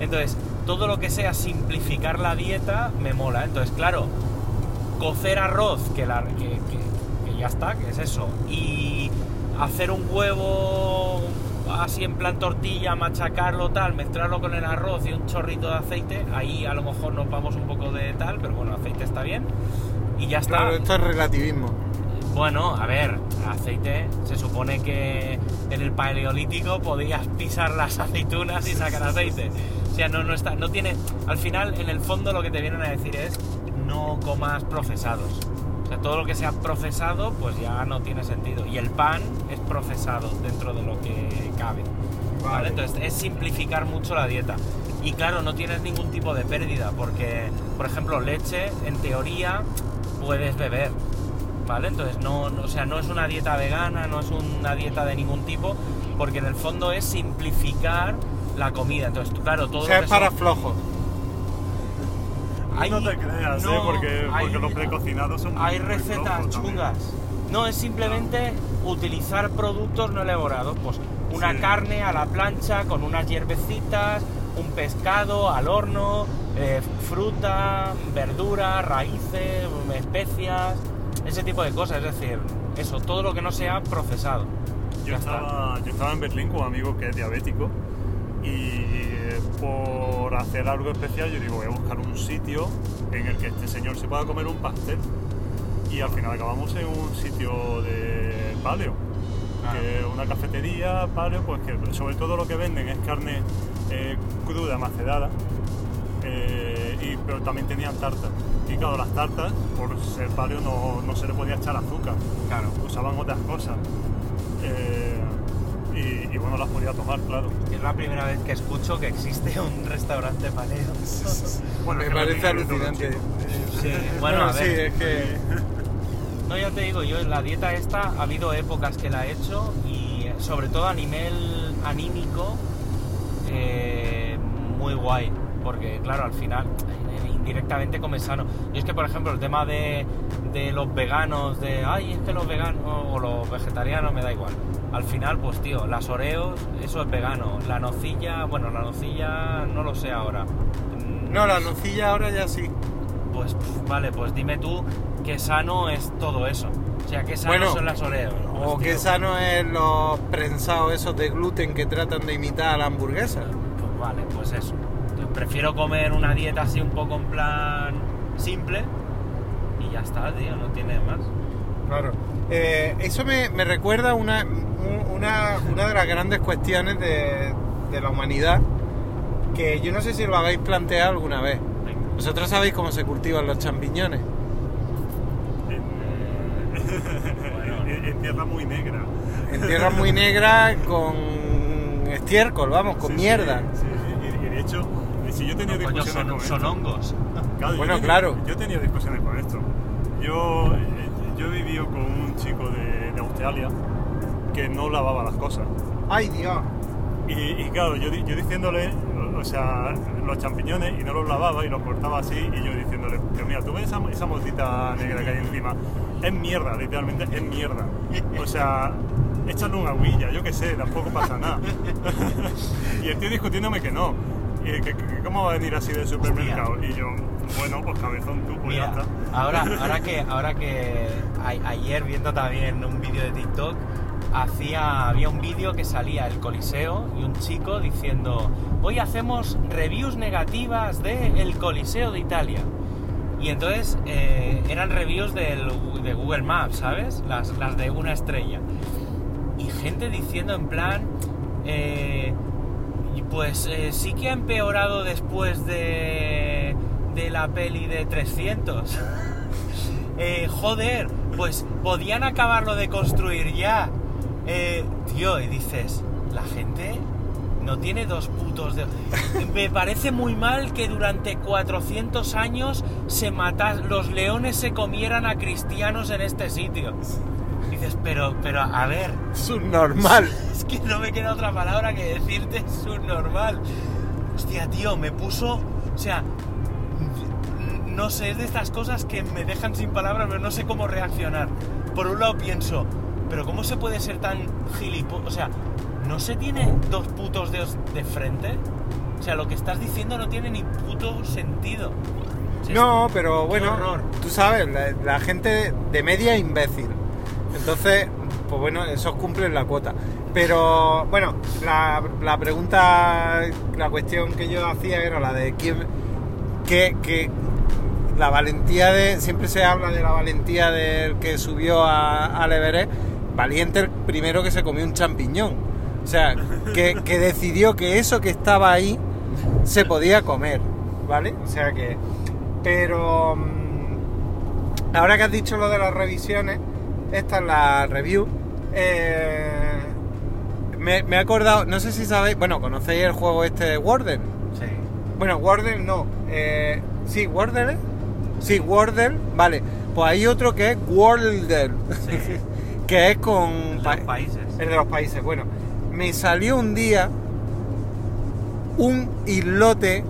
Entonces, todo lo que sea simplificar la dieta me mola. Entonces, claro, cocer arroz, que, la- que, que- que ya está, que es eso, y hacer un huevo así en plan tortilla, machacarlo tal, mezclarlo con el arroz y un chorrito de aceite, ahí a lo mejor nos vamos un poco de tal, pero bueno, aceite está bien. Y ya está. Claro, esto es relativismo. Bueno, a ver, aceite, se supone que en el paleolítico podías pisar las aceitunas y sacar aceite. O sea, no, no está, no tiene. Al final, en el fondo, lo que te vienen a decir es no comas procesados. Sea, todo lo que sea procesado, pues ya no tiene sentido. Y el pan es procesado dentro de lo que cabe. ¿vale? Vale. Entonces, es simplificar mucho la dieta. Y claro, no tienes ningún tipo de pérdida, porque, por ejemplo, leche, en teoría, puedes beber. ¿Vale? Entonces, no, no- o sea, no es una dieta vegana, no es una dieta de ningún tipo, porque en el fondo es simplificar la comida. Entonces, claro, todo O sea, lo es para son- flojos. Hay- no te creas, ¿eh? Porque, hay- porque los precocinados son Hay muy recetas también. chungas. No, es simplemente utilizar productos no elaborados. Pues una Sí. carne a la plancha con unas hierbecitas, un pescado al horno, eh, fruta, verdura, raíces, especias, ese tipo de cosas. Es decir, eso, todo lo que no sea procesado. Yo estaba, yo estaba en Berlín con un amigo que es diabético y eh, por hacer algo especial yo digo voy a buscar un sitio en el que este señor se pueda comer un pastel y al final acabamos en un sitio de paleo Ah. que una cafetería paleo pues que sobre todo lo que venden es carne eh, cruda macedada eh, y, pero también tenían tartas y claro las tartas por ser paleo no, no se le podía echar azúcar Claro. usaban otras cosas. Eh, y, bueno, las podía tomar, claro. Es la primera vez que escucho que existe un restaurante paleo. Bueno, Me parece alucinante. Sí, bueno, a sí, ver. es que... No, ya te digo, yo en la dieta esta ha habido épocas que la he hecho y eh, sobre todo a nivel anímico eh, muy guay, porque claro, al final eh, indirectamente comes sano. Y es que, por ejemplo, el tema de, de los veganos, de, ay, es que los veganos o los vegetarianos me da igual. Al final, pues tío, las oreos, eso es vegano. La nocilla, bueno, la nocilla no lo sé ahora. No, la nocilla ahora ya sí. Pues pf, vale, pues dime tú qué sano es todo eso. O sea, qué sano Bueno, son las oreos. Pues, O tío, qué sano es los prensados esos de gluten que tratan de imitar a la hamburguesa. Pues vale, pues eso. Entonces, prefiero comer una dieta así un poco en plan simple y ya está, tío, no tiene más. Claro. Eh, eso me, me recuerda una, un- una, una de las grandes cuestiones de, de la humanidad que yo no sé si lo habéis planteado alguna vez. Venga. ¿Vosotros sabéis cómo se cultivan los champiñones? En, en- en tierra muy negra. En tierra muy negra con estiércol, vamos, con Sí, mierda. sí, sí. Y, y de hecho, si yo tenía No, coño, discusiones son, con son esto- hongos. Claro, yo Bueno, tenía- claro. Yo tenía discusiones con esto. Yo, yo he vivido con un chico de, de Australia que no lavaba las cosas. ¡Ay, Dios! Y, y claro, yo, di- yo diciéndole, o- o sea, los champiñones y no los lavaba y los cortaba así y yo diciéndole, pero mira, tú ves esa, esa motita negra que hay encima, es mierda, literalmente es mierda. O sea, échale una agüilla, yo qué sé, tampoco pasa nada. y el tío discutiéndome que no. Que, que- ¿Cómo va a venir así del supermercado? Y yo, bueno, pues cabezón tú, pues ya está. ahora, ahora que, ahora que a- ayer viendo también un vídeo de TikTok, hacía, había un vídeo que salía el Coliseo y un chico diciendo, hoy hacemos reviews negativas de el Coliseo de Italia. Y entonces eh, eran reviews del, de Google Maps, ¿sabes? Las, las de una estrella. Y gente diciendo en plan, eh, pues eh, sí que ha empeorado después de, de la peli de 300. eh, joder, pues podían acabarlo de construir ya. Eh, tío, y dices, la gente no tiene dos putos de... Me parece muy mal que durante 400 años se matas, los leones se comieran a cristianos en este sitio. Dices, pero, pero, a ver, Subnormal. es que no me queda otra palabra que decirte subnormal. Hostia, tío, me puso. O sea. No sé, es de estas cosas que me dejan sin palabras, pero no sé cómo reaccionar. Por un lado pienso, pero ¿cómo se puede ser tan gilipollas? O sea, ¿no se tiene dos putos dedos de frente? O sea, lo que estás diciendo no tiene ni puto sentido. O sea, No, pero bueno, tú sabes, la, la gente de media es imbécil. Entonces, pues bueno, esos cumplen la cuota. Pero bueno, la, la pregunta, la cuestión que yo hacía era la de quién, que, que la valentía de, siempre se habla de la valentía del que subió a, al Everest, valiente el primero que se comió un champiñón. O sea, que, que decidió que eso que estaba ahí se podía comer, ¿vale? O sea que... Pero... mm, Ahora que has dicho lo de las revisiones, esta es la review. eh, me, me he acordado, no sé si sabéis, bueno, conocéis el juego este de Warden. Sí. Bueno, Wordle no. Eh, sí, Wordle. Sí, Wordle. Vale. Pues hay otro que es Wordle. Sí. que es con... El de los países. El de los países. Bueno, me salió un día un islote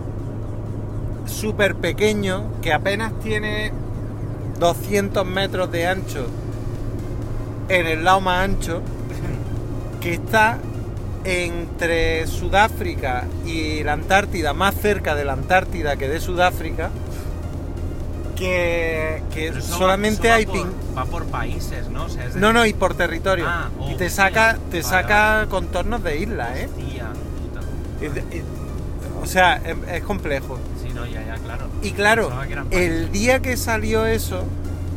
súper pequeño que apenas tiene 200 metros de ancho en el lado más ancho que está entre Sudáfrica y la Antártida, más cerca de la Antártida que de Sudáfrica, que, solamente va hay por- pin- Va por países, ¿no? O sea, es de- No, no, y por territorio. Ah, oh, y te saca, te saca contornos de isla, ¿eh? Puta. O sea, es, es complejo. Sí, no, ya, ya, claro. Y claro, el día que salió eso,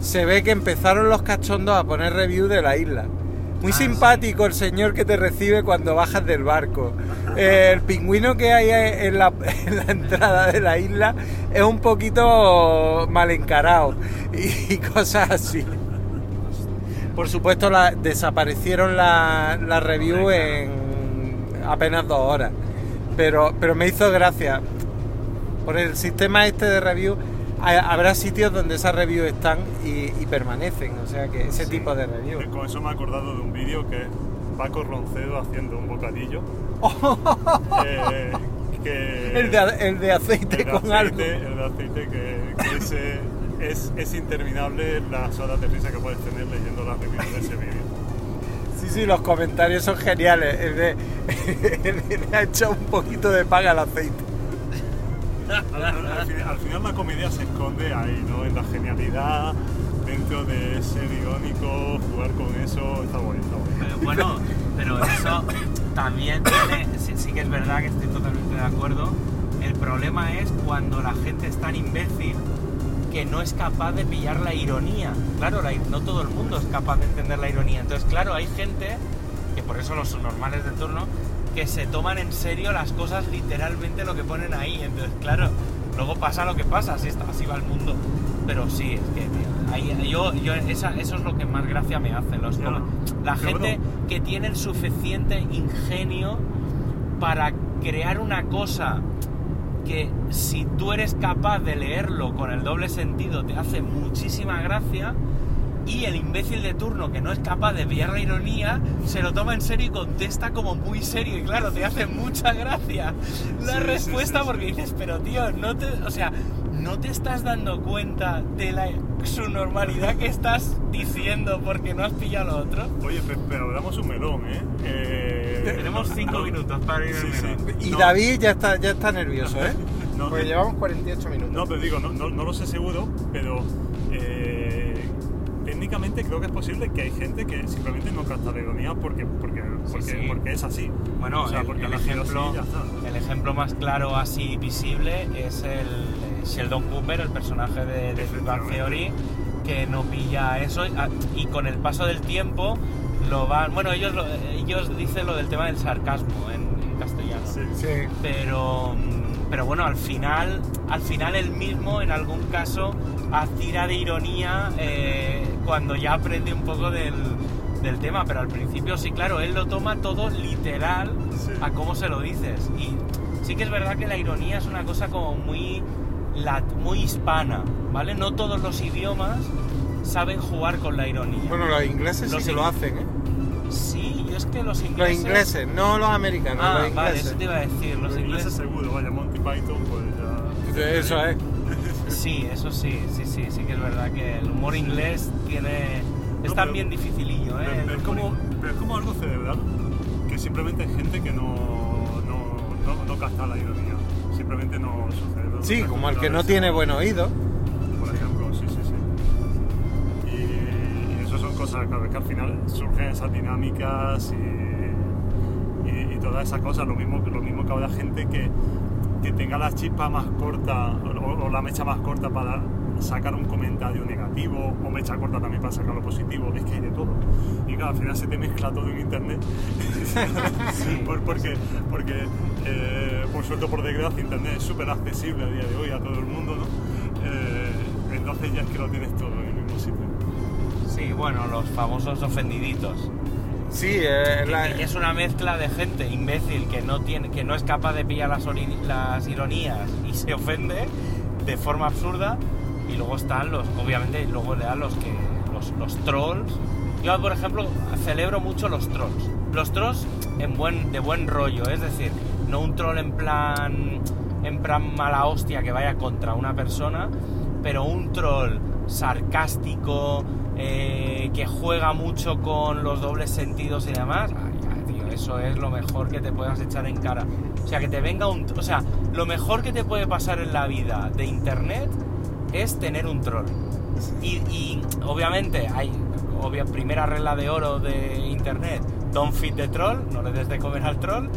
se ve que empezaron los cachondos a poner review de la isla. Muy Ah, simpático el señor que te recibe cuando bajas del barco. El pingüino que hay en la, en la entrada de la isla es un poquito mal encarado y, y cosas así. Por supuesto, la, desaparecieron la, la review en apenas dos horas. Pero, pero me hizo gracia. Por el sistema este de review, habrá sitios donde esas reviews están y, y permanecen. O sea que ese Sí. tipo de review. Eh, Con eso me he acordado de un vídeo que es Paco Roncedo haciendo un bocadillo. eh, que El de, el de aceite el con algo. aceite, el de aceite que, que ese- es, es interminable las horas de risa que puedes tener leyendo las reviews de ese vídeo. Sí, sí, los comentarios son geniales. El de, el de le ha echado un poquito de paga al aceite. Al, al- al fin- al final la comedia se esconde ahí, ¿no? En la genialidad, dentro de ser irónico, jugar con eso, está está guay. Pero bueno, pero eso también tiene, sí, que es verdad que estoy totalmente de acuerdo. El problema es cuando la gente es tan imbécil que no es capaz de pillar la ironía. Claro, la- no todo el mundo es capaz de entender la ironía. Entonces, claro, hay gente, que por eso los normales de turno, que se toman en serio las cosas literalmente lo que ponen ahí. Entonces, claro, luego pasa lo que pasa, así, está, así va el mundo. Pero sí, es que tío, ahí- yo, yo esa- eso es lo que más gracia me hace. Los, Ya. la gente bueno. que tiene el suficiente ingenio para crear una cosa que si tú eres capaz de leerlo con el doble sentido te hace muchísima gracia y el imbécil de turno que no es capaz de pillar la ironía se lo toma en serio y contesta como muy serio y claro, te hace mucha gracia la Sí, respuesta sí, sí. porque dices, pero tío, no te, o sea, no te estás dando cuenta de la subnormalidad que estás diciendo porque no has pillado lo otro. Oye, pe- pero damos un melón, ¿eh? Eh, Tenemos cinco no- minutos para ir Sí, al sí. melón. Y No, David ya está, ya está nervioso, ¿eh? No, Pues no. llevamos 48 minutos. No, pero digo, no, no, no lo sé seguro, pero eh, técnicamente creo que es posible que hay gente que simplemente no capta la ironía porque, porque, porque, sí. porque es así. Bueno, o sea, el, porque el ejemplo, el ejemplo más claro así visible es el eh, Sheldon Cooper, el personaje de, de Big Bang Theory, que no pilla eso y, ah, y con el paso del tiempo lo van... Bueno, ellos, lo- ellos dicen lo del tema del sarcasmo en, en castellano. Sí. Sí. Pero, mm, pero bueno, al final, al final él mismo en algún caso tira de ironía eh, cuando ya aprende un poco del, del tema, pero al principio sí, claro, él lo toma todo literal Sí. a cómo se lo dices. Y sí que es verdad que la ironía es una cosa como muy, lat- muy hispana, ¿vale? No todos los idiomas saben jugar con la ironía. Bueno, los ingleses Los sí que in- lo hacen, ¿eh? sí, yo es que los Los ingleses... ingleses, no los americanos, Ah, los vale, ingleses. eso te iba a decir, los Los ingleses ingleses... seguro, vaya, Monty Python, pues ya. Eso es. Sí, eso sí, sí, sí, sí que es verdad que el humor inglés tiene... Es también pero- dificilillo, ¿eh? Pero, como, pero es como algo cerebral, que simplemente hay gente que no, no, no, no capta la ironía. Simplemente no sucede. Sí, como el que no tiene buen oído. Por ejemplo, sí, sí, sí. Y, y eso son cosas claro, que al final surgen esas dinámicas y, y, y todas esas cosas. Lo mismo, lo mismo que habrá gente que, que tenga la chispa más corta o, o la mecha más corta para sacar un comentario negativo o mecha corta también para sacar lo positivo. Es que hay de todo. Y claro, al final se te mezcla todo en internet. Por- porque, porque eh, por suerte por desgracia, internet es súper accesible a día de hoy a todo el mundo, ¿no? Eh, entonces ya es que lo tienes todo en el mismo sitio. Sí, bueno, los famosos ofendiditos. Sí, eh, Que- la- que es una mezcla de gente imbécil que no tiene que no es capaz de pillar las ironías y se ofende de forma absurda y luego están los obviamente y luego le dan los que los, los trolls. Yo por ejemplo celebro mucho los trolls. Los trolls en buen de buen rollo es decir no un troll en plan en plan mala hostia que vaya contra una persona pero un troll sarcástico eh, que juega mucho con los dobles sentidos y demás ay, eso es lo mejor que te puedas echar en cara. O sea que te venga un o sea lo mejor que te puede pasar en la vida de internet es tener un troll. Y, obviamente hay obvia, primera regla de oro de internet don't feed the troll no le des de comer al troll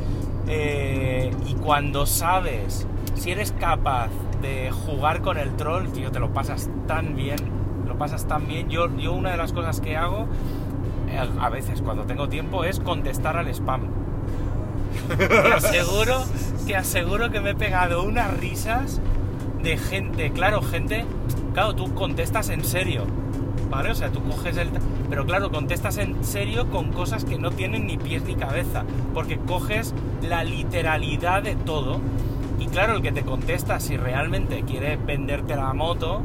eh, y cuando sabes si eres capaz de jugar con el troll tío te lo pasas tan bien pasas tan bien yo, yo una de las cosas que hago eh, a veces cuando tengo tiempo es contestar al spam te aseguro te aseguro que me he pegado unas risas de gente, claro, gente, claro, tú contestas en serio, ¿vale? O sea, tú coges el... Pero claro, contestas en serio con cosas que no tienen ni pies ni cabeza, porque coges la literalidad de todo. Y claro, el que te contesta, si realmente quiere venderte la moto,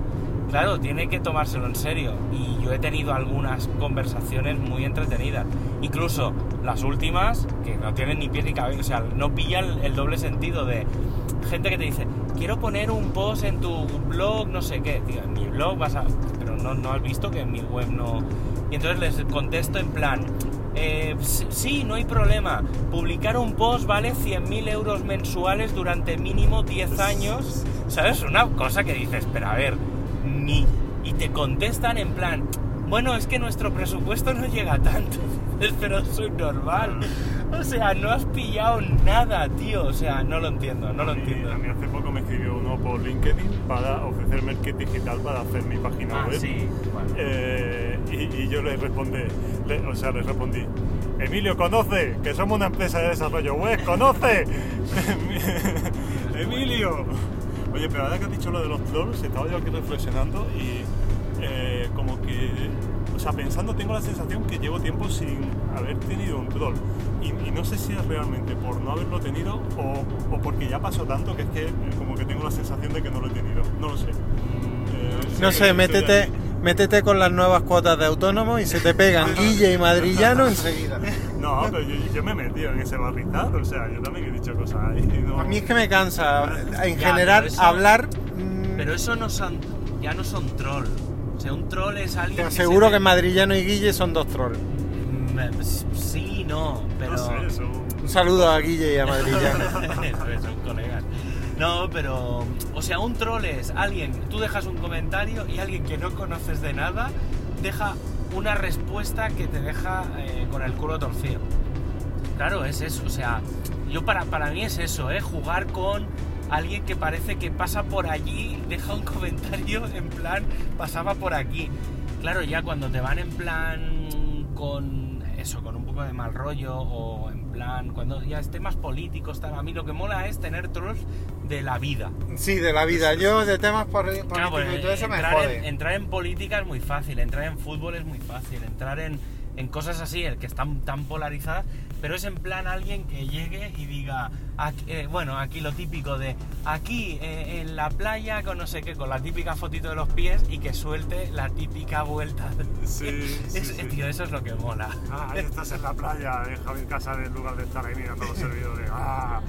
claro, tiene que tomárselo en serio. Y yo he tenido algunas conversaciones muy entretenidas. Incluso las últimas, que no tienen ni pies ni cabeza, o sea, no pillan el doble sentido de gente que te dice, quiero poner un post en tu blog, no sé qué. Tío, en mi blog vas a... Pero no, no has visto que en mi web no... Y entonces les contesto en plan, eh, sí, no hay problema. Publicar un post vale 100.000 euros mensuales durante mínimo 10 años. ¿Sabes? Una cosa que dices, pero a ver, Y te contestan en plan, bueno, es que nuestro presupuesto no llega a tanto. Pero soy normal. O sea, no has pillado nada, tío. O sea, no lo entiendo, no lo mí- entiendo. A mí hace poco me escribió uno por LinkedIn para ofrecerme el kit digital para hacer mi página Ah, web. sí, bueno. Eh, y, y yo le respondí, le- o sea, le respondí, Emilio, conoce, que somos una empresa de desarrollo web, conoce. Emilio. Oye, pero ahora que has dicho lo de los trolls, estaba yo aquí reflexionando y eh, como que, o sea, pensando, tengo la sensación que llevo tiempo sin haber tenido un troll. Y, y no sé si es realmente por no haberlo tenido o, o porque ya pasó tanto que es que eh, como que tengo la sensación de que no lo he tenido. No lo sé. Eh, no sé, métete, métete con las nuevas cuotas de autónomo y se te pegan Guille y Madrillano enseguida. No, pero yo, yo me he metido en ese barrizal, o sea, yo también he dicho cosas ahí. no- A mí es que me cansa, en Ya, general, pero eso- hablar... mm, Pero eso no son, ya no son troll. O sea, un troll es alguien. Te que aseguro se que ve- Madrillano y Guille son dos trolls. Mm, Sí, no, pero. No sé, eso. Un saludo a Guille y a Madrillano. Son colegas. No, pero. O sea, un troll es alguien. Tú dejas un comentario y alguien que no conoces de nada deja una respuesta que te deja eh, con el culo torcido. Claro, es eso. O sea, yo para, para mí es eso, ¿eh? Jugar con alguien que parece que pasa por allí, deja un comentario en plan, pasaba por aquí. Claro, ya cuando te van en plan con eso, con un poco de mal rollo o en cuando ya esté más políticos, tal, a mí lo que mola es tener trolls de la vida. Sí, de la vida. Yo de temas por, políticos Claro, pues, y todo eso me entrar, jode. en, entrar en política es muy fácil, entrar en fútbol es muy fácil, entrar en, en cosas así, el que están tan polarizadas, pero es en plan alguien que llegue y diga, aquí- eh, bueno, aquí lo típico de, aquí eh, en la playa con no sé qué, con la típica fotito de los pies y que suelte la típica vuelta. Sí, sí, Es- sí. Tío, eso es lo que mola. Ah, ahí estás en la playa, en Javier Casares, en lugar de estar ahí mirando los servidores. Ah.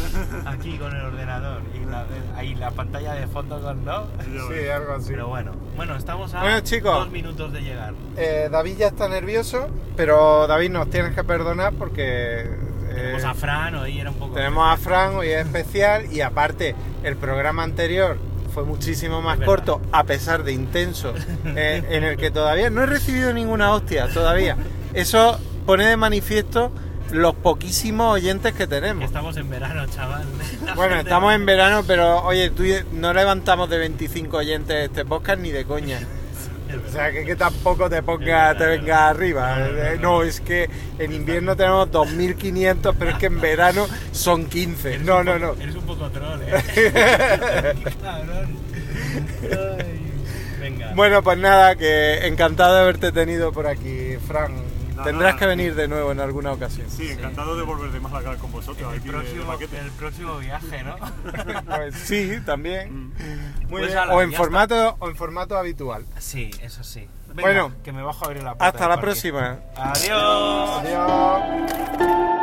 Aquí con el ordenador y la, ahí la pantalla de fondo con no. Sí, algo así. Pero bueno, bueno, estamos a Bueno, chicos. dos minutos de llegar. Eh, David ya está nervioso, pero David nos tienes que perdonar porque... eh, Tenemos a Fran, hoy era un poco... tenemos a Fran, hoy es especial, y aparte el programa anterior fue muchísimo más corto, a pesar de intenso, eh, en el que todavía no he recibido ninguna hostia, todavía. Eso pone de manifiesto los poquísimos oyentes que tenemos. estamos en verano, chaval. La Bueno, estamos en verano, pero oye, tú no levantamos de 25 oyentes este podcast ni de coña. O sea, que, que tampoco te ponga, te venga arriba. No, Eh, no. Es que en invierno tenemos 2.500, pero es que en verano son 15. Eres No, no, no. Eres un poco troll, eh. Venga. Bueno, pues nada, que encantado de haberte tenido por aquí, Fran. Nada, Tendrás nada. que venir de nuevo en alguna ocasión. Sí, encantado de volver de Málaga con vosotros. el aquí de- de próximo, paquete. el próximo viaje, ¿no? Pues sí, también. Muy Pues bien. ala, o, en formato, o en formato habitual. Sí, eso sí. Venga, Bueno. que me bajo a abrir la puerta. Hasta la parque. próxima. Adiós. Adiós.